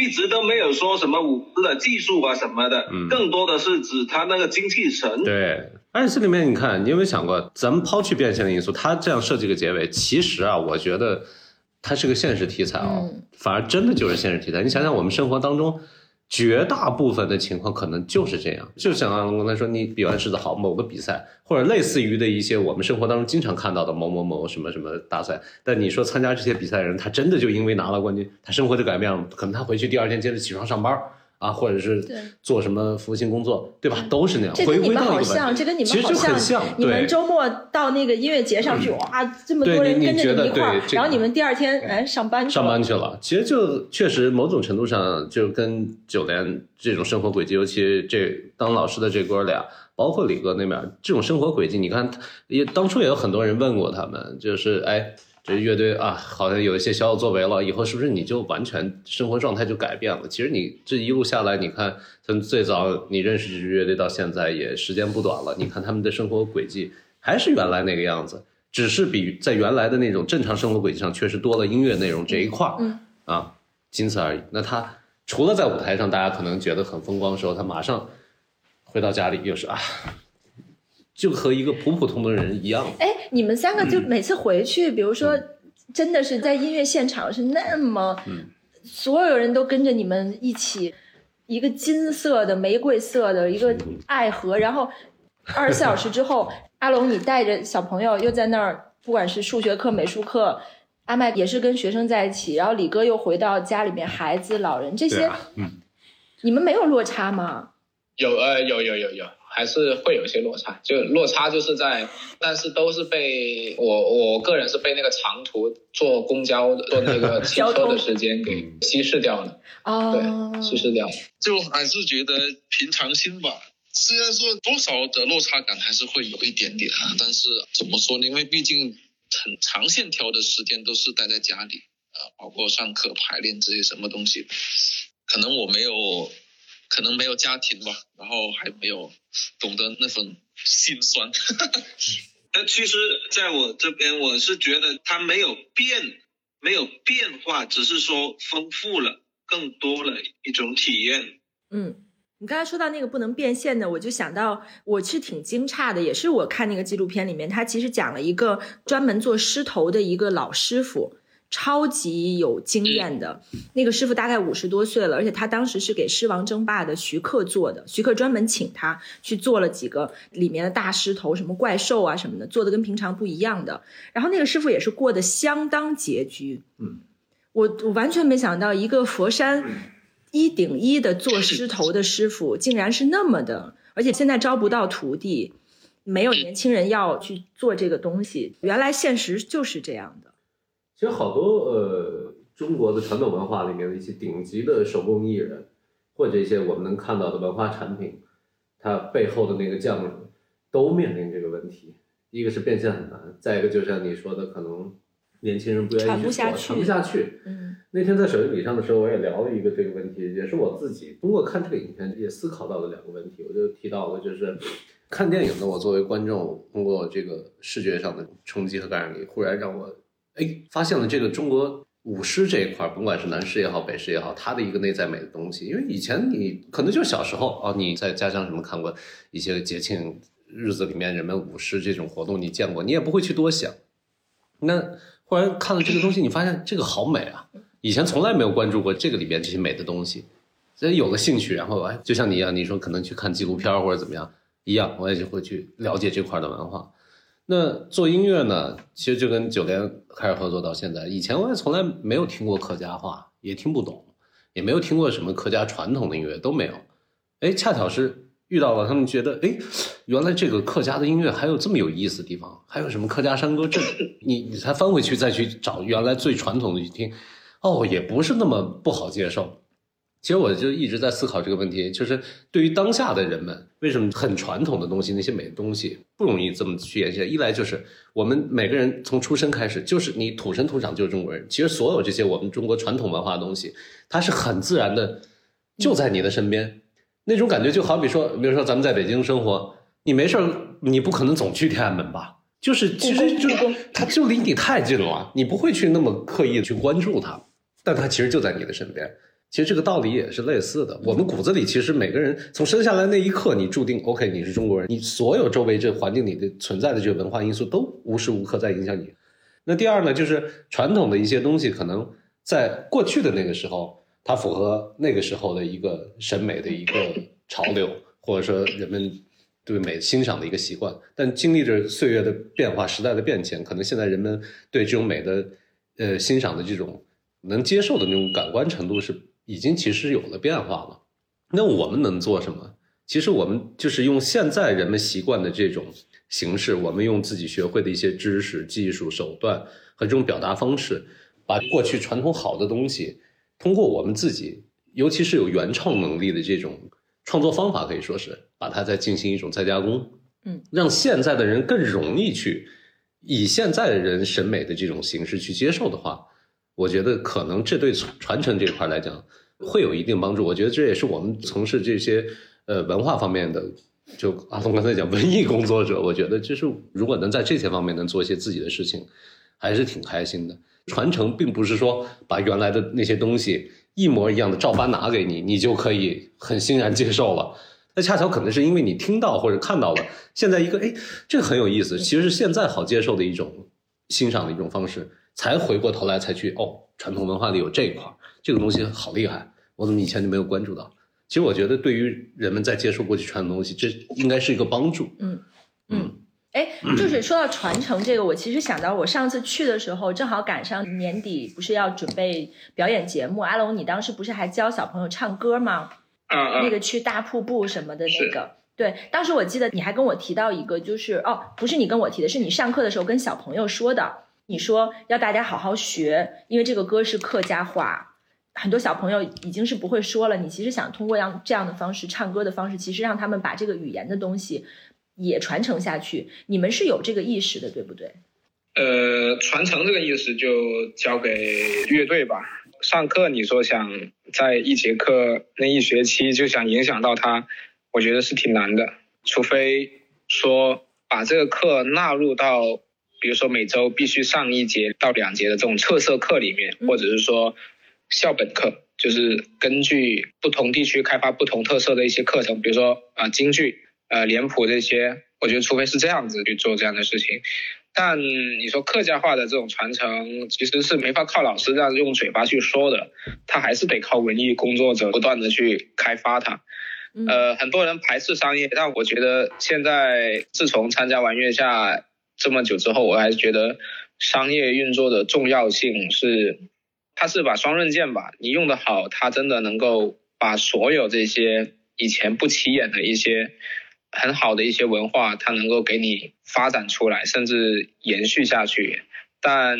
一直都没有说什么武师的技术啊什么的，更多的是指他那个精气神。对。而且这里面你看，你有没有想过，咱们抛去变现的因素，他这样设计个结尾，其实啊，我觉得它是个现实题材哦，反而真的就是现实题材。你想想，我们生活当中绝大部分的情况可能就是这样，就像刚才说，你比完狮子好某个比赛，或者类似于的一些我们生活当中经常看到的某某某什么什么大赛，但你说参加这些比赛的人，他真的就因为拿了冠军，他生活就改变了，可能他回去第二天接着起床上班。啊，或者是做什么服务性工作，对吧？都是那样。这跟你们好像，这跟你们好像。你们周末到那个音乐节上去，哇，这么多人跟着你一块儿，然后你们第二天哎上班上班去了。其实就确实某种程度上就跟九连这种生活轨迹，尤其这当老师的这哥俩，包括李哥那边这种生活轨迹，你看也当初也有很多人问过他们，就是哎。这乐队啊，好像有一些小小作为了，以后是不是你就完全生活状态就改变了？其实你这一路下来，你看从最早你认识这支乐队到现在也时间不短了，你看他们的生活轨迹还是原来那个样子，只是比在原来的那种正常生活轨迹上确实多了音乐内容这一块儿，啊，仅此而已。那他除了在舞台上大家可能觉得很风光的时候，他马上回到家里又是啊。就和一个普普通通的人一样。哎，你们三个就每次回去，比如说，真的是在音乐现场是那么，所有人都跟着你们一起，一个金色的玫瑰色的一个爱河，然后二十四小时之后，阿龙你带着小朋友又在那儿，不管是数学课、美术课，阿麦也是跟学生在一起，然后李哥又回到家里面，孩子、老人这些，嗯，你们没有落差吗？有呃，有有有有。还是会有一些落差，就落差就是在，但是都是被我我个人是被那个长途坐公交坐那个 汽车的时间给稀释掉了。哦，对，稀释掉了。就还是觉得平常心吧。虽然说多少的落差感还是会有一点点啊，但是怎么说呢？因为毕竟很长线条的时间都是待在家里啊，包括上课、排练这些什么东西，可能我没有。可能没有家庭吧，然后还没有懂得那份心酸。那其实，在我这边，我是觉得它没有变，没有变化，只是说丰富了，更多了一种体验。嗯，你刚才说到那个不能变现的，我就想到，我是挺惊诧的，也是我看那个纪录片里面，他其实讲了一个专门做狮头的一个老师傅。超级有经验的。那个师傅大概五十多岁了，而且他当时是给狮王争霸的徐克做的，徐克专门请他去做了几个里面的大狮头，什么怪兽啊什么的，做的跟平常不一样的。然后那个师傅也是过得相当拮据，嗯，我我完全没想到一个佛山一顶一的做狮头的师傅，竟然是那么的，而且现在招不到徒弟，没有年轻人要去做这个东西，原来现实就是这样的。其实好多呃，中国的传统文化里面的一些顶级的手工艺人，或者一些我们能看到的文化产品，它背后的那个匠人，都面临这个问题。一个是变现很难，再一个就像你说的，可能年轻人不愿意传不下去做，去传不下去。嗯那天在手机礼上的时候，我也聊了一个这个问题，也是我自己通过看这个影片也思考到的两个问题。我就提到了，就是看电影的我作为观众，通过这个视觉上的冲击和感染力，忽然让我哎发现了这个中国舞狮这一块儿，甭管是南狮也好，北狮也好，它的一个内在美的东西。因为以前你可能就小时候啊，你在家乡什么看过一些节庆日子里面人们舞狮这种活动，你见过，你也不会去多想。那忽然看了这个东西，你发现这个好美啊！以前从来没有关注过这个里边这些美的东西，所以有了兴趣，然后哎，就像你一样，你说可能去看纪录片或者怎么样一样，我也就会去了解这块的文化。那做音乐呢，其实就跟九连开始合作到现在，以前我也从来没有听过客家话，也听不懂，也没有听过什么客家传统的音乐都没有。哎，恰巧是遇到了他们，觉得哎，原来这个客家的音乐还有这么有意思的地方，还有什么客家山歌阵，你你才翻回去再去找原来最传统的去听，哦，也不是那么不好接受。其实我就一直在思考这个问题，就是对于当下的人们，为什么很传统的东西，那些美的东西不容易这么去延续？一来就是我们每个人从出生开始，就是你土生土长就是中国人。其实所有这些我们中国传统文化的东西，它是很自然的，就在你的身边。那种感觉就好比说，比如说咱们在北京生活，你没事儿，你不可能总去天安门吧？就是其实就是它就离你太近了，你不会去那么刻意的去关注它，但它其实就在你的身边。其实这个道理也是类似的，我们骨子里其实每个人从生下来那一刻，你注定 OK，你是中国人，你所有周围这环境里的存在的这个文化因素都无时无刻在影响你。那第二呢，就是传统的一些东西，可能在过去的那个时候，它符合那个时候的一个审美的一个潮流，或者说人们对美欣赏的一个习惯。但经历着岁月的变化、时代的变迁，可能现在人们对这种美的呃欣赏的这种能接受的那种感官程度是。已经其实有了变化了，那我们能做什么？其实我们就是用现在人们习惯的这种形式，我们用自己学会的一些知识、技术手段和这种表达方式，把过去传统好的东西，通过我们自己，尤其是有原创能力的这种创作方法，可以说是把它再进行一种再加工，嗯，让现在的人更容易去以现在的人审美的这种形式去接受的话。我觉得可能这对传承这块来讲会有一定帮助。我觉得这也是我们从事这些呃文化方面的，就阿东刚才讲文艺工作者，我觉得就是如果能在这些方面能做一些自己的事情，还是挺开心的。传承并不是说把原来的那些东西一模一样的照搬拿给你，你就可以很欣然接受了。那恰巧可能是因为你听到或者看到了现在一个哎，这个很有意思，其实是现在好接受的一种欣赏的一种方式。才回过头来才去哦，传统文化里有这一块，这个东西好厉害，我怎么以前就没有关注到？其实我觉得，对于人们在接受过去传统东西，这应该是一个帮助。嗯嗯，哎，就是说到传承这个，我其实想到我上次去的时候，正好赶上年底，不是要准备表演节目？阿龙，你当时不是还教小朋友唱歌吗？啊那个去大瀑布什么的那个。对，当时我记得你还跟我提到一个，就是哦，不是你跟我提的，是你上课的时候跟小朋友说的。你说要大家好好学，因为这个歌是客家话，很多小朋友已经是不会说了。你其实想通过让这样的方式唱歌的方式，其实让他们把这个语言的东西也传承下去。你们是有这个意识的，对不对？呃，传承这个意识就交给乐队吧。上课你说想在一节课那一学期就想影响到他，我觉得是挺难的。除非说把这个课纳入到。比如说每周必须上一节到两节的这种特色课里面，或者是说校本课，就是根据不同地区开发不同特色的一些课程，比如说啊京剧、呃脸谱这些，我觉得除非是这样子去做这样的事情，但你说客家话的这种传承，其实是没法靠老师这样用嘴巴去说的，他还是得靠文艺工作者不断的去开发它。呃，很多人排斥商业，但我觉得现在自从参加完月下。这么久之后，我还是觉得商业运作的重要性是，它是把双刃剑吧。你用的好，它真的能够把所有这些以前不起眼的一些很好的一些文化，它能够给你发展出来，甚至延续下去。但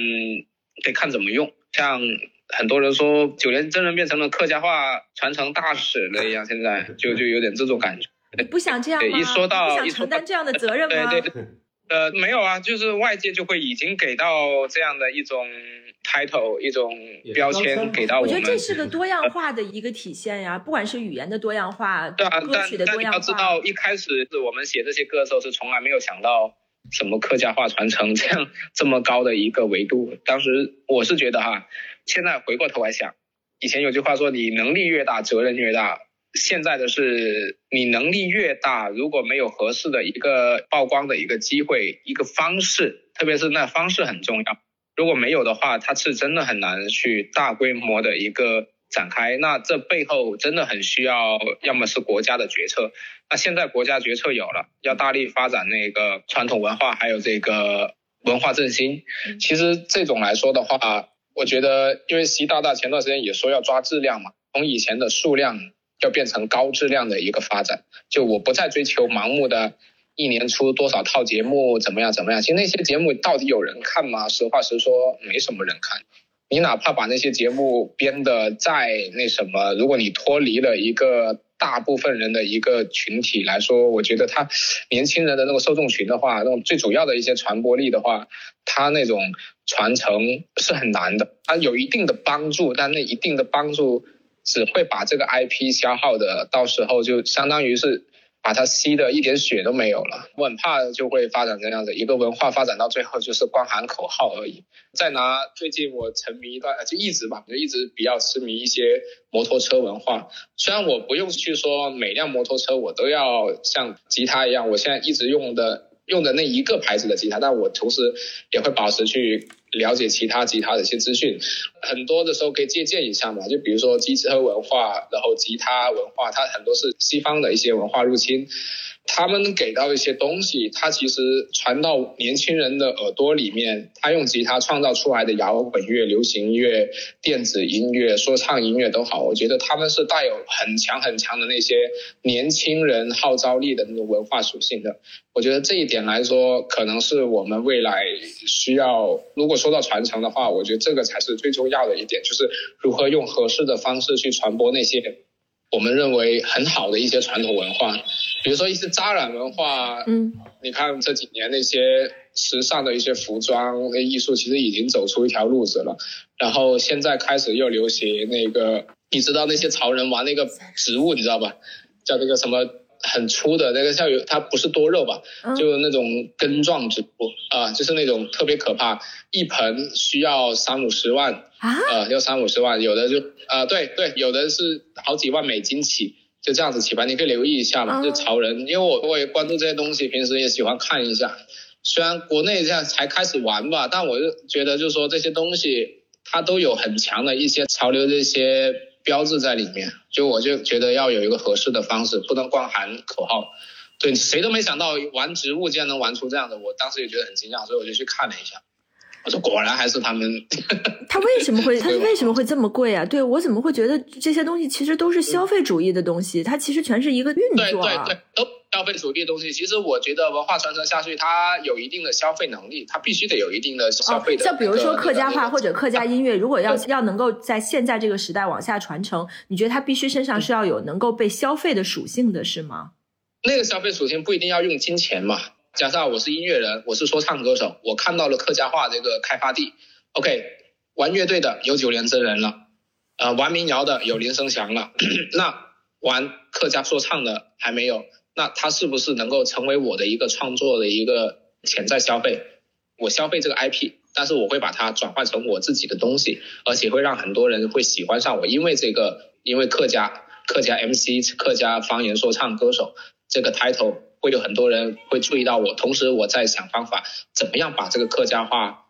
得看怎么用。像很多人说九连真人变成了客家话传承大使了一样，现在就就有点这种感觉。你不想这样吗？一说到 不想承担这样的责任吗？对对，呃，没有啊，就是外界就会已经给到这样的一种 title，一种标签给到我们。我觉得这是个多样化的一个体现呀，不管是语言的多样化，对啊，歌曲的多样化。但但你要知道，一开始我们写这些歌的时候，是从来没有想到什么客家话传承这样这么高的一个维度。当时我是觉得哈，现在回过头来想，以前有句话说，你能力越大，责任越大。现在的是你能力越大，如果没有合适的一个曝光的一个机会、一个方式，特别是那方式很重要。如果没有的话，它是真的很难去大规模的一个展开。那这背后真的很需要，要么是国家的决策。那现在国家决策有了，要大力发展那个传统文化，还有这个文化振兴。其实这种来说的话，我觉得，因为习大大前段时间也说要抓质量嘛，从以前的数量。要变成高质量的一个发展，就我不再追求盲目的，一年出多少套节目，怎么样怎么样？其实那些节目到底有人看吗？实话实说，没什么人看。你哪怕把那些节目编的再那什么，如果你脱离了一个大部分人的一个群体来说，我觉得他年轻人的那个受众群的话，那种最主要的一些传播力的话，他那种传承是很难的。它有一定的帮助，但那一定的帮助。只会把这个 IP 消耗的，到时候就相当于是把它吸的一点血都没有了。我很怕就会发展这样的一个文化，发展到最后就是光喊口号而已。再拿最近我沉迷一段，就一直吧，就一直比较痴迷一些摩托车文化。虽然我不用去说每辆摩托车我都要像吉他一样，我现在一直用的。用的那一个牌子的吉他，但我同时也会保持去了解其他吉他的一些资讯，很多的时候可以借鉴一下嘛。就比如说机车文化，然后吉他文化，它很多是西方的一些文化入侵。他们给到一些东西，它其实传到年轻人的耳朵里面，他用吉他创造出来的摇滚乐、流行音乐、电子音乐、说唱音乐都好，我觉得他们是带有很强很强的那些年轻人号召力的那种文化属性的。我觉得这一点来说，可能是我们未来需要。如果说到传承的话，我觉得这个才是最重要的一点，就是如何用合适的方式去传播那些我们认为很好的一些传统文化。比如说一些扎染文化，嗯，你看这几年那些时尚的一些服装那艺术，其实已经走出一条路子了。然后现在开始又流行那个，你知道那些潮人玩那个植物，你知道吧？叫那个什么很粗的那个叫有，它不是多肉吧？就那种根状植物啊，就是那种特别可怕，一盆需要三五十万啊，呃，要三五十万，有的就啊，对对，有的是好几万美金起。就这样子起吧，你可以留意一下嘛。就潮人，因为我我也关注这些东西，平时也喜欢看一下。虽然国内现在才开始玩吧，但我就觉得就是说这些东西它都有很强的一些潮流的一些标志在里面。就我就觉得要有一个合适的方式，不能光喊口号。对，谁都没想到玩植物竟然能玩出这样的，我当时也觉得很惊讶，所以我就去看了一下。我说果然还是他们。他为什么会？他为什么会这么贵啊？对我怎么会觉得这些东西其实都是消费主义的东西？它其实全是一个运作啊。对对对，都消费主义的东西。其实我觉得文化传承下去，它有一定的消费能力，它必须得有一定的消费的。像比如说客家话或者客家音乐，如果要要能够在现在这个时代往下传承，你觉得它必须身上是要有能够被消费的属性的是吗？那个消费属性不一定要用金钱嘛。假设我是音乐人，我是说唱歌手，我看到了客家话这个开发地。OK，玩乐队的有九连真人了，呃，玩民谣的有林生祥了，那玩客家说唱的还没有，那他是不是能够成为我的一个创作的一个潜在消费？我消费这个 IP，但是我会把它转换成我自己的东西，而且会让很多人会喜欢上我，因为这个，因为客家客家 MC 客家方言说唱歌手这个 title 会有很多人会注意到我，同时我在想方法怎么样把这个客家话。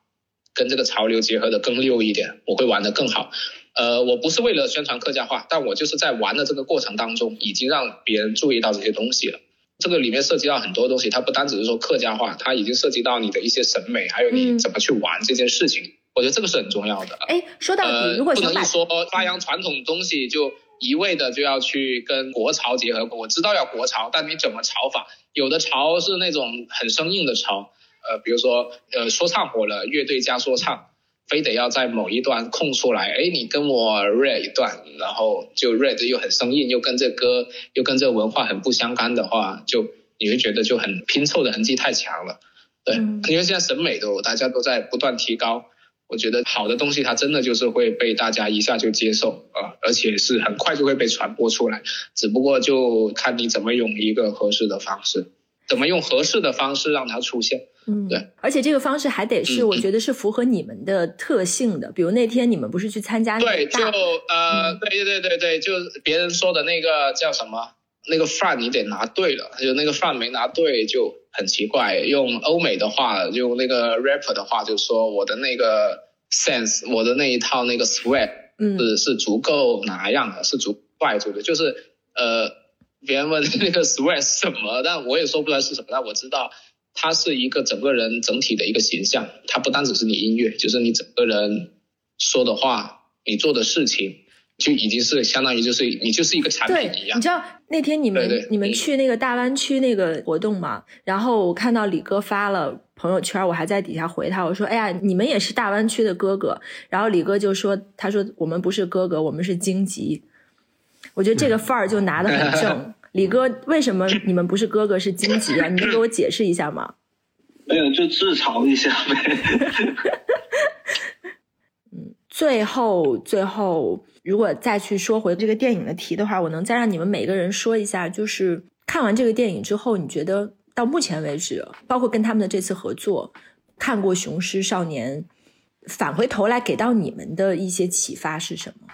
跟这个潮流结合的更溜一点，我会玩的更好。呃，我不是为了宣传客家话，但我就是在玩的这个过程当中，已经让别人注意到这些东西了。这个里面涉及到很多东西，它不单只是说客家话，它已经涉及到你的一些审美，还有你怎么去玩这件事情。我觉得这个是很重要的。哎，说到底，如果不能一说发扬传统东西，就一味的就要去跟国潮结合。我知道要国潮，但你怎么潮法？有的潮是那种很生硬的潮。呃，比如说，呃，说唱火了，乐队加说唱，非得要在某一段空出来，哎，你跟我 rap 一段，然后就 rap 的又很生硬，又跟这歌又跟这文化很不相干的话，就你会觉得就很拼凑的痕迹太强了。对，因为现在审美都大家都在不断提高，我觉得好的东西它真的就是会被大家一下就接受啊，而且是很快就会被传播出来，只不过就看你怎么用一个合适的方式，怎么用合适的方式让它出现。嗯，对，而且这个方式还得是我觉得是符合你们的特性的，比如那天你们不是去参加那对，个就大呃，对对对对，就别人说的那个叫什么，那个饭你得拿对了，就那个饭没拿对就很奇怪。用欧美的话，用那个 rapper 的话，就说我的那个 sense，我的那一套那个 swag 嗯是是足够哪样的，是足怪足的，就是呃，别人问那个 swag 是什么，但我也说不出来是什么，但我知道。它是一个整个人整体的一个形象，它不单只是你音乐，就是你整个人说的话，你做的事情，就已经是相当于就是你就是一个产品一，样你。知道那天你们对对你们嗯去那个大湾区那个活动嘛？然后我看到李哥发了朋友圈，我还在底下回他，我说：“哎呀，你们也是大湾区的哥哥。”然后李哥就说：“他说我们不是哥哥，我们是荆棘。”我觉得这个范儿就拿得很正。李哥，为什么你们不是哥哥是荆棘啊？你能给我解释一下吗？没有就自嘲一下呗。嗯最后，最后，如果再去说回这个电影的题的话，我能再让你们每个人说一下，就是看完这个电影之后，你觉得到目前为止，包括跟他们的这次合作，看过《雄狮少年》，返回头来给到你们的一些启发是什么？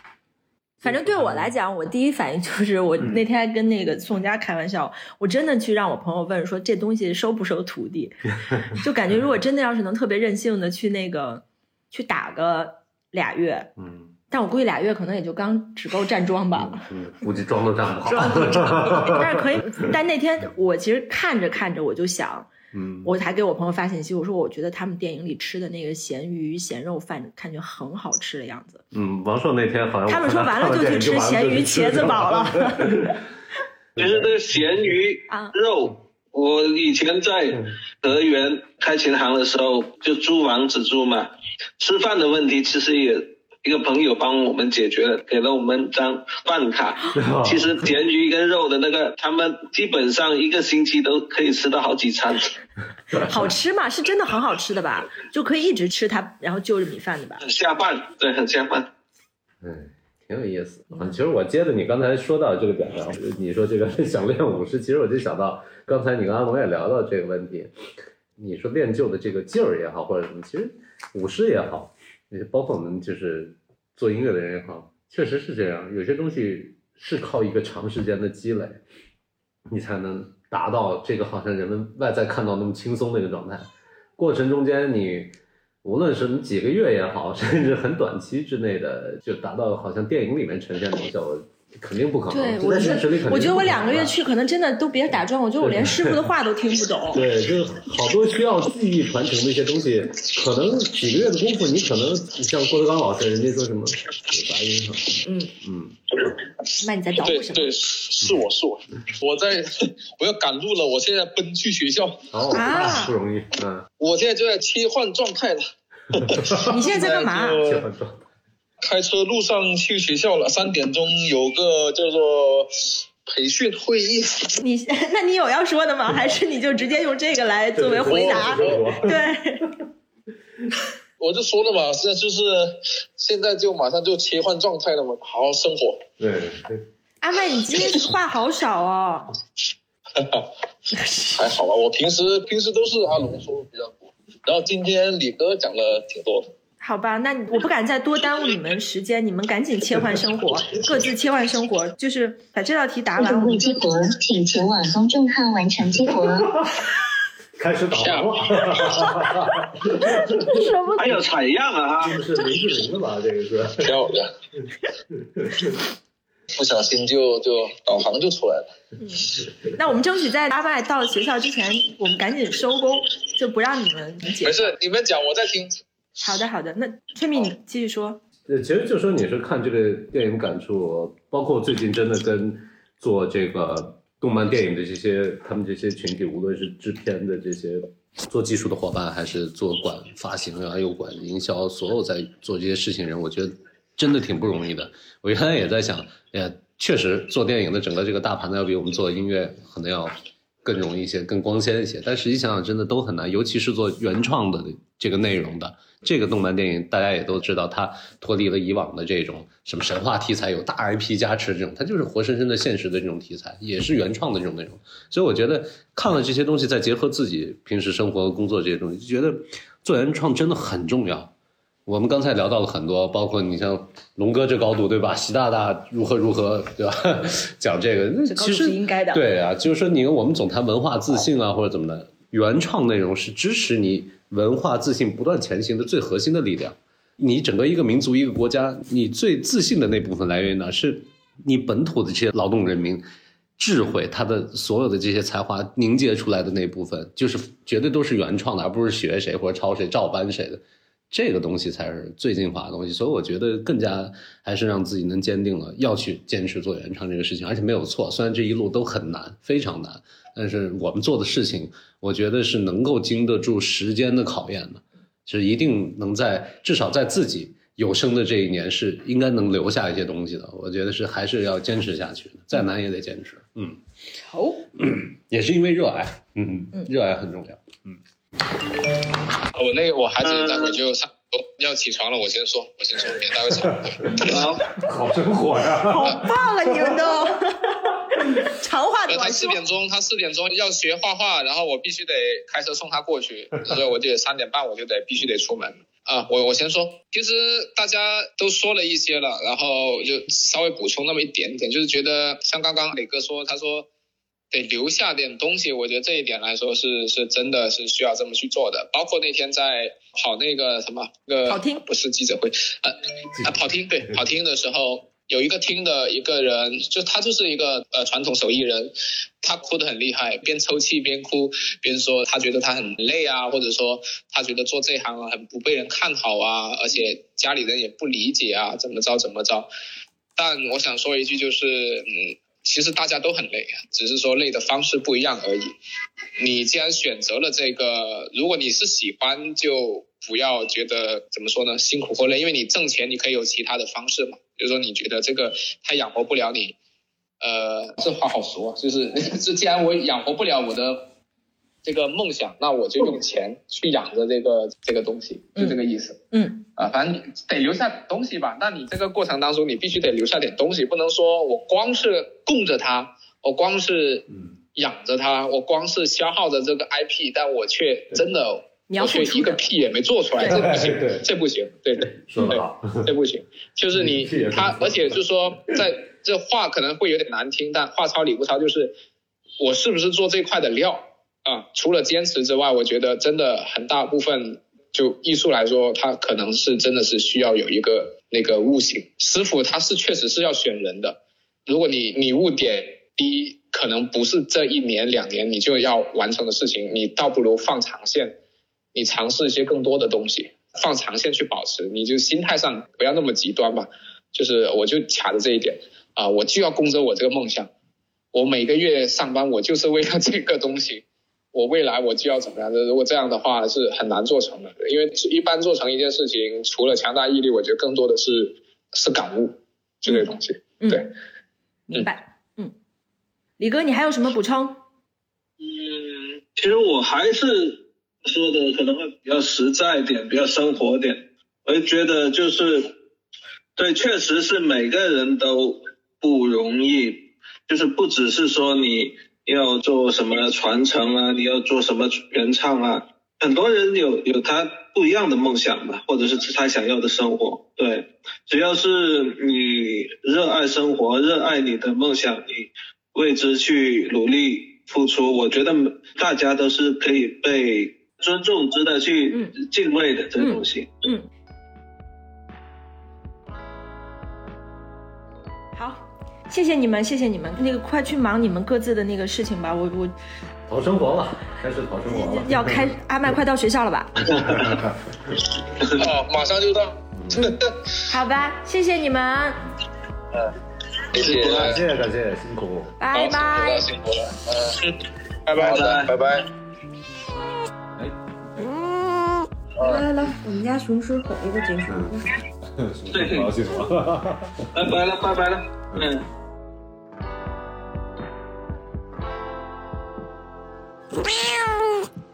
反正对我来讲，我第一反应就是，我那天还跟那个宋佳开玩笑，我真的去让我朋友问说这东西收不收徒弟，就感觉如果真的要是能特别任性的去那个去打个俩月，嗯但我估计俩月可能也就刚只够站桩吧，嗯，估计桩都站不好。妆都站不好但是可以。但那天我其实看着看着我就想，嗯，我还给我朋友发信息，我说我觉得他们电影里吃的那个咸鱼咸肉饭，感觉很好吃的样子。嗯，王朔那天好像他们说完了就去吃咸鱼茄子煲了。就是那个咸鱼啊肉，我以前在德源开琴行的时候就租房子住嘛，吃饭的问题其实也一个朋友帮我们解决了，给了我们张饭卡。其实咸鱼跟肉的那个，他们基本上一个星期都可以吃到好几餐，好吃嘛？是真的很好吃的吧？就可以一直吃它，然后就着米饭的吧？很下饭，对，很下饭。嗯，挺有意思啊。其实我接着你刚才说到这个点上，你说这个想练武士，其实我就想到刚才你跟阿龙也聊到这个问题。你说练就的这个劲儿也好，或者什么，其实舞狮也好，也也包括我们就是做音乐的人也好，确实是这样。有些东西是靠一个长时间的积累，你才能达到这个好像人们外在看到那么轻松的一个状态。过程中间你。无论是几个月也好，甚至很短期之内的，就达到好像电影里面呈现的效果，肯定不可能。对，我我觉得我两个月去，可能真的都别打转，我觉得我连师傅的话都听不懂。对，就是好多需要记忆传承的一些东西，可能几个月的功夫，你可能像郭德纲老师，人家说什么有杂音哈，嗯嗯，那你在捣鼓什么？对对，是我是我，我在 我要赶路了，我现在奔去学校，哦，啊不容易，嗯，我现在就在切换状态了。你现在在干嘛？切换状态。开车路上去学校了，三点钟有个叫做培训会议。你 那你有要说的吗？还是你就直接用这个来作为回答？对，我就说了嘛，现在就是现在就马上就切换状态了嘛，好好生活。对对，阿麦，你今天话好少哦。还好吧，我平时平时都是阿龙说的比较多，然后今天李哥讲了挺多的。好吧，那我不敢再多耽误你们时间，你们赶紧切换生活，各自切换生活，就是把这道题答完。未激活，请前往公众号完成激活。开始导航了，什么？还有采样啊哈，这是林志玲的吧？这个是漂亮，不小心就就导航就出来了。那我们争取在阿麦到学校之前，我们赶紧收工，就不让你们解没。事，你们讲我在听。好的，好的。那崔敏，你继续说。对，其实就说你是看这个电影感触，包括最近真的跟做这个动漫电影的这些他们这些群体，无论是制片的这些做技术的伙伴，还是做管发行啊，又管营销，所有在做这些事情人，我觉得真的挺不容易的。我原来也在想，哎呀，确实做电影的整个这个大盘子要比我们做音乐可能要更容易一些，更光鲜一些。但实际想想，真的都很难，尤其是做原创的这个内容的。这个动漫电影大家也都知道，它脱离了以往的这种什么神话题材，有大 IP 加持这种，它就是活生生的现实的这种题材，也是原创的这种内容。所以我觉得看了这些东西，再结合自己平时生活和工作这些东西，就觉得做原创真的很重要。我们刚才聊到了很多，包括你像龙哥这高度，对吧？习大大如何如何，对吧？讲这个，那其实应该的。对啊，就是说你我们总谈文化自信啊，或者怎么的，原创内容是支持你。文化自信不断前行的最核心的力量，你整个一个民族一个国家，你最自信的那部分来源呢？是你本土的这些劳动人民智慧，他的所有的这些才华凝结出来的那部分，就是绝对都是原创的，而不是学谁或者抄谁、照搬谁的。这个东西才是最精华的东西。所以我觉得更加还是让自己能坚定了要去坚持做原创这个事情，而且没有错。虽然这一路都很难，非常难。但是我们做的事情，我觉得是能够经得住时间的考验的，是一定能在至少在自己有生的这一年是应该能留下一些东西的。我觉得是还是要坚持下去的，再难也得坚持。嗯，好，也是因为热爱，嗯嗯，热爱很重要。嗯，我那个我孩子待会就上要起床了，我先说，我先说，别待会吵。好，好生活呀，好棒啊，你们都。长话短说。他四点钟，他四点钟要学画画，然后我必须得开车送他过去，所以我就三点半我就得必须得出门啊。我我先说，其实大家都说了一些了，然后就稍微补充那么一点点，就是觉得像刚刚磊哥说，他说得留下点东西，我觉得这一点来说是是真的是需要这么去做的。包括那天在跑那个什么那个跑厅不是记者会，呃啊跑厅对跑厅的时候。有一个听的一个人，就他就是一个呃传统手艺人，他哭得很厉害，边抽泣边哭，边说他觉得他很累啊，或者说他觉得做这行很不被人看好啊，而且家里人也不理解啊，怎么着怎么着。但我想说一句，就是嗯，其实大家都很累，只是说累的方式不一样而已。你既然选择了这个，如果你是喜欢，就不要觉得怎么说呢，辛苦或累，因为你挣钱你可以有其他的方式嘛。比如说，你觉得这个他养活不了你，呃，这话好俗啊，就是这 既然我养活不了我的这个梦想，那我就用钱去养着这个这个东西，就这个意思。嗯，啊，反正得留下东西吧。那你这个过程当中，你必须得留下点东西，不能说我光是供着它，我光是养着它，我光是消耗着这个 IP，但我却真的。我却一个屁也没做出来，这不行，这不行，对 对对，这不行。就是你他，而且就是说，在这话可能会有点难听，但话糙理不糙，就是我是不是做这块的料啊？除了坚持之外，我觉得真的很大部分，就艺术来说，它可能是真的是需要有一个那个悟性。师傅他是确实是要选人的，如果你你误点低，可能不是这一年两年你就要完成的事情，你倒不如放长线。你尝试一些更多的东西，放长线去保持，你就心态上不要那么极端吧。就是我就卡着这一点啊，我就要攻着我这个梦想，我每个月上班我就是为了这个东西，我未来我就要怎么样的？如果这样的话是很难做成的，因为一般做成一件事情，除了强大毅力，我觉得更多的是是感悟这类东西。对，明白。嗯，李哥，你还有什么补充？嗯，其实我还是。说的可能会比较实在一点，比较生活点。我就觉得就是，对，确实是每个人都不容易，就是不只是说你要做什么传承啊，你要做什么原唱啊，很多人有有他不一样的梦想吧，或者是他想要的生活。对，只要是你热爱生活，热爱你的梦想，你为之去努力付出，我觉得大家都是可以被。尊重、值得去敬畏的这个东西。嗯，好，谢谢你们，谢谢你们。那个，快去忙你们各自的那个事情吧。我我讨生活了，开始讨生活了。要开阿麦，快到学校了吧？哦，马上就到。好吧，谢谢你们。嗯，谢谢，感谢感谢，辛苦。拜拜，辛苦了，嗯，拜拜拜拜。哎，来来来，我们家雄狮吼一个结束。对，高兴了。拜拜了，拜拜了。嗯。喵。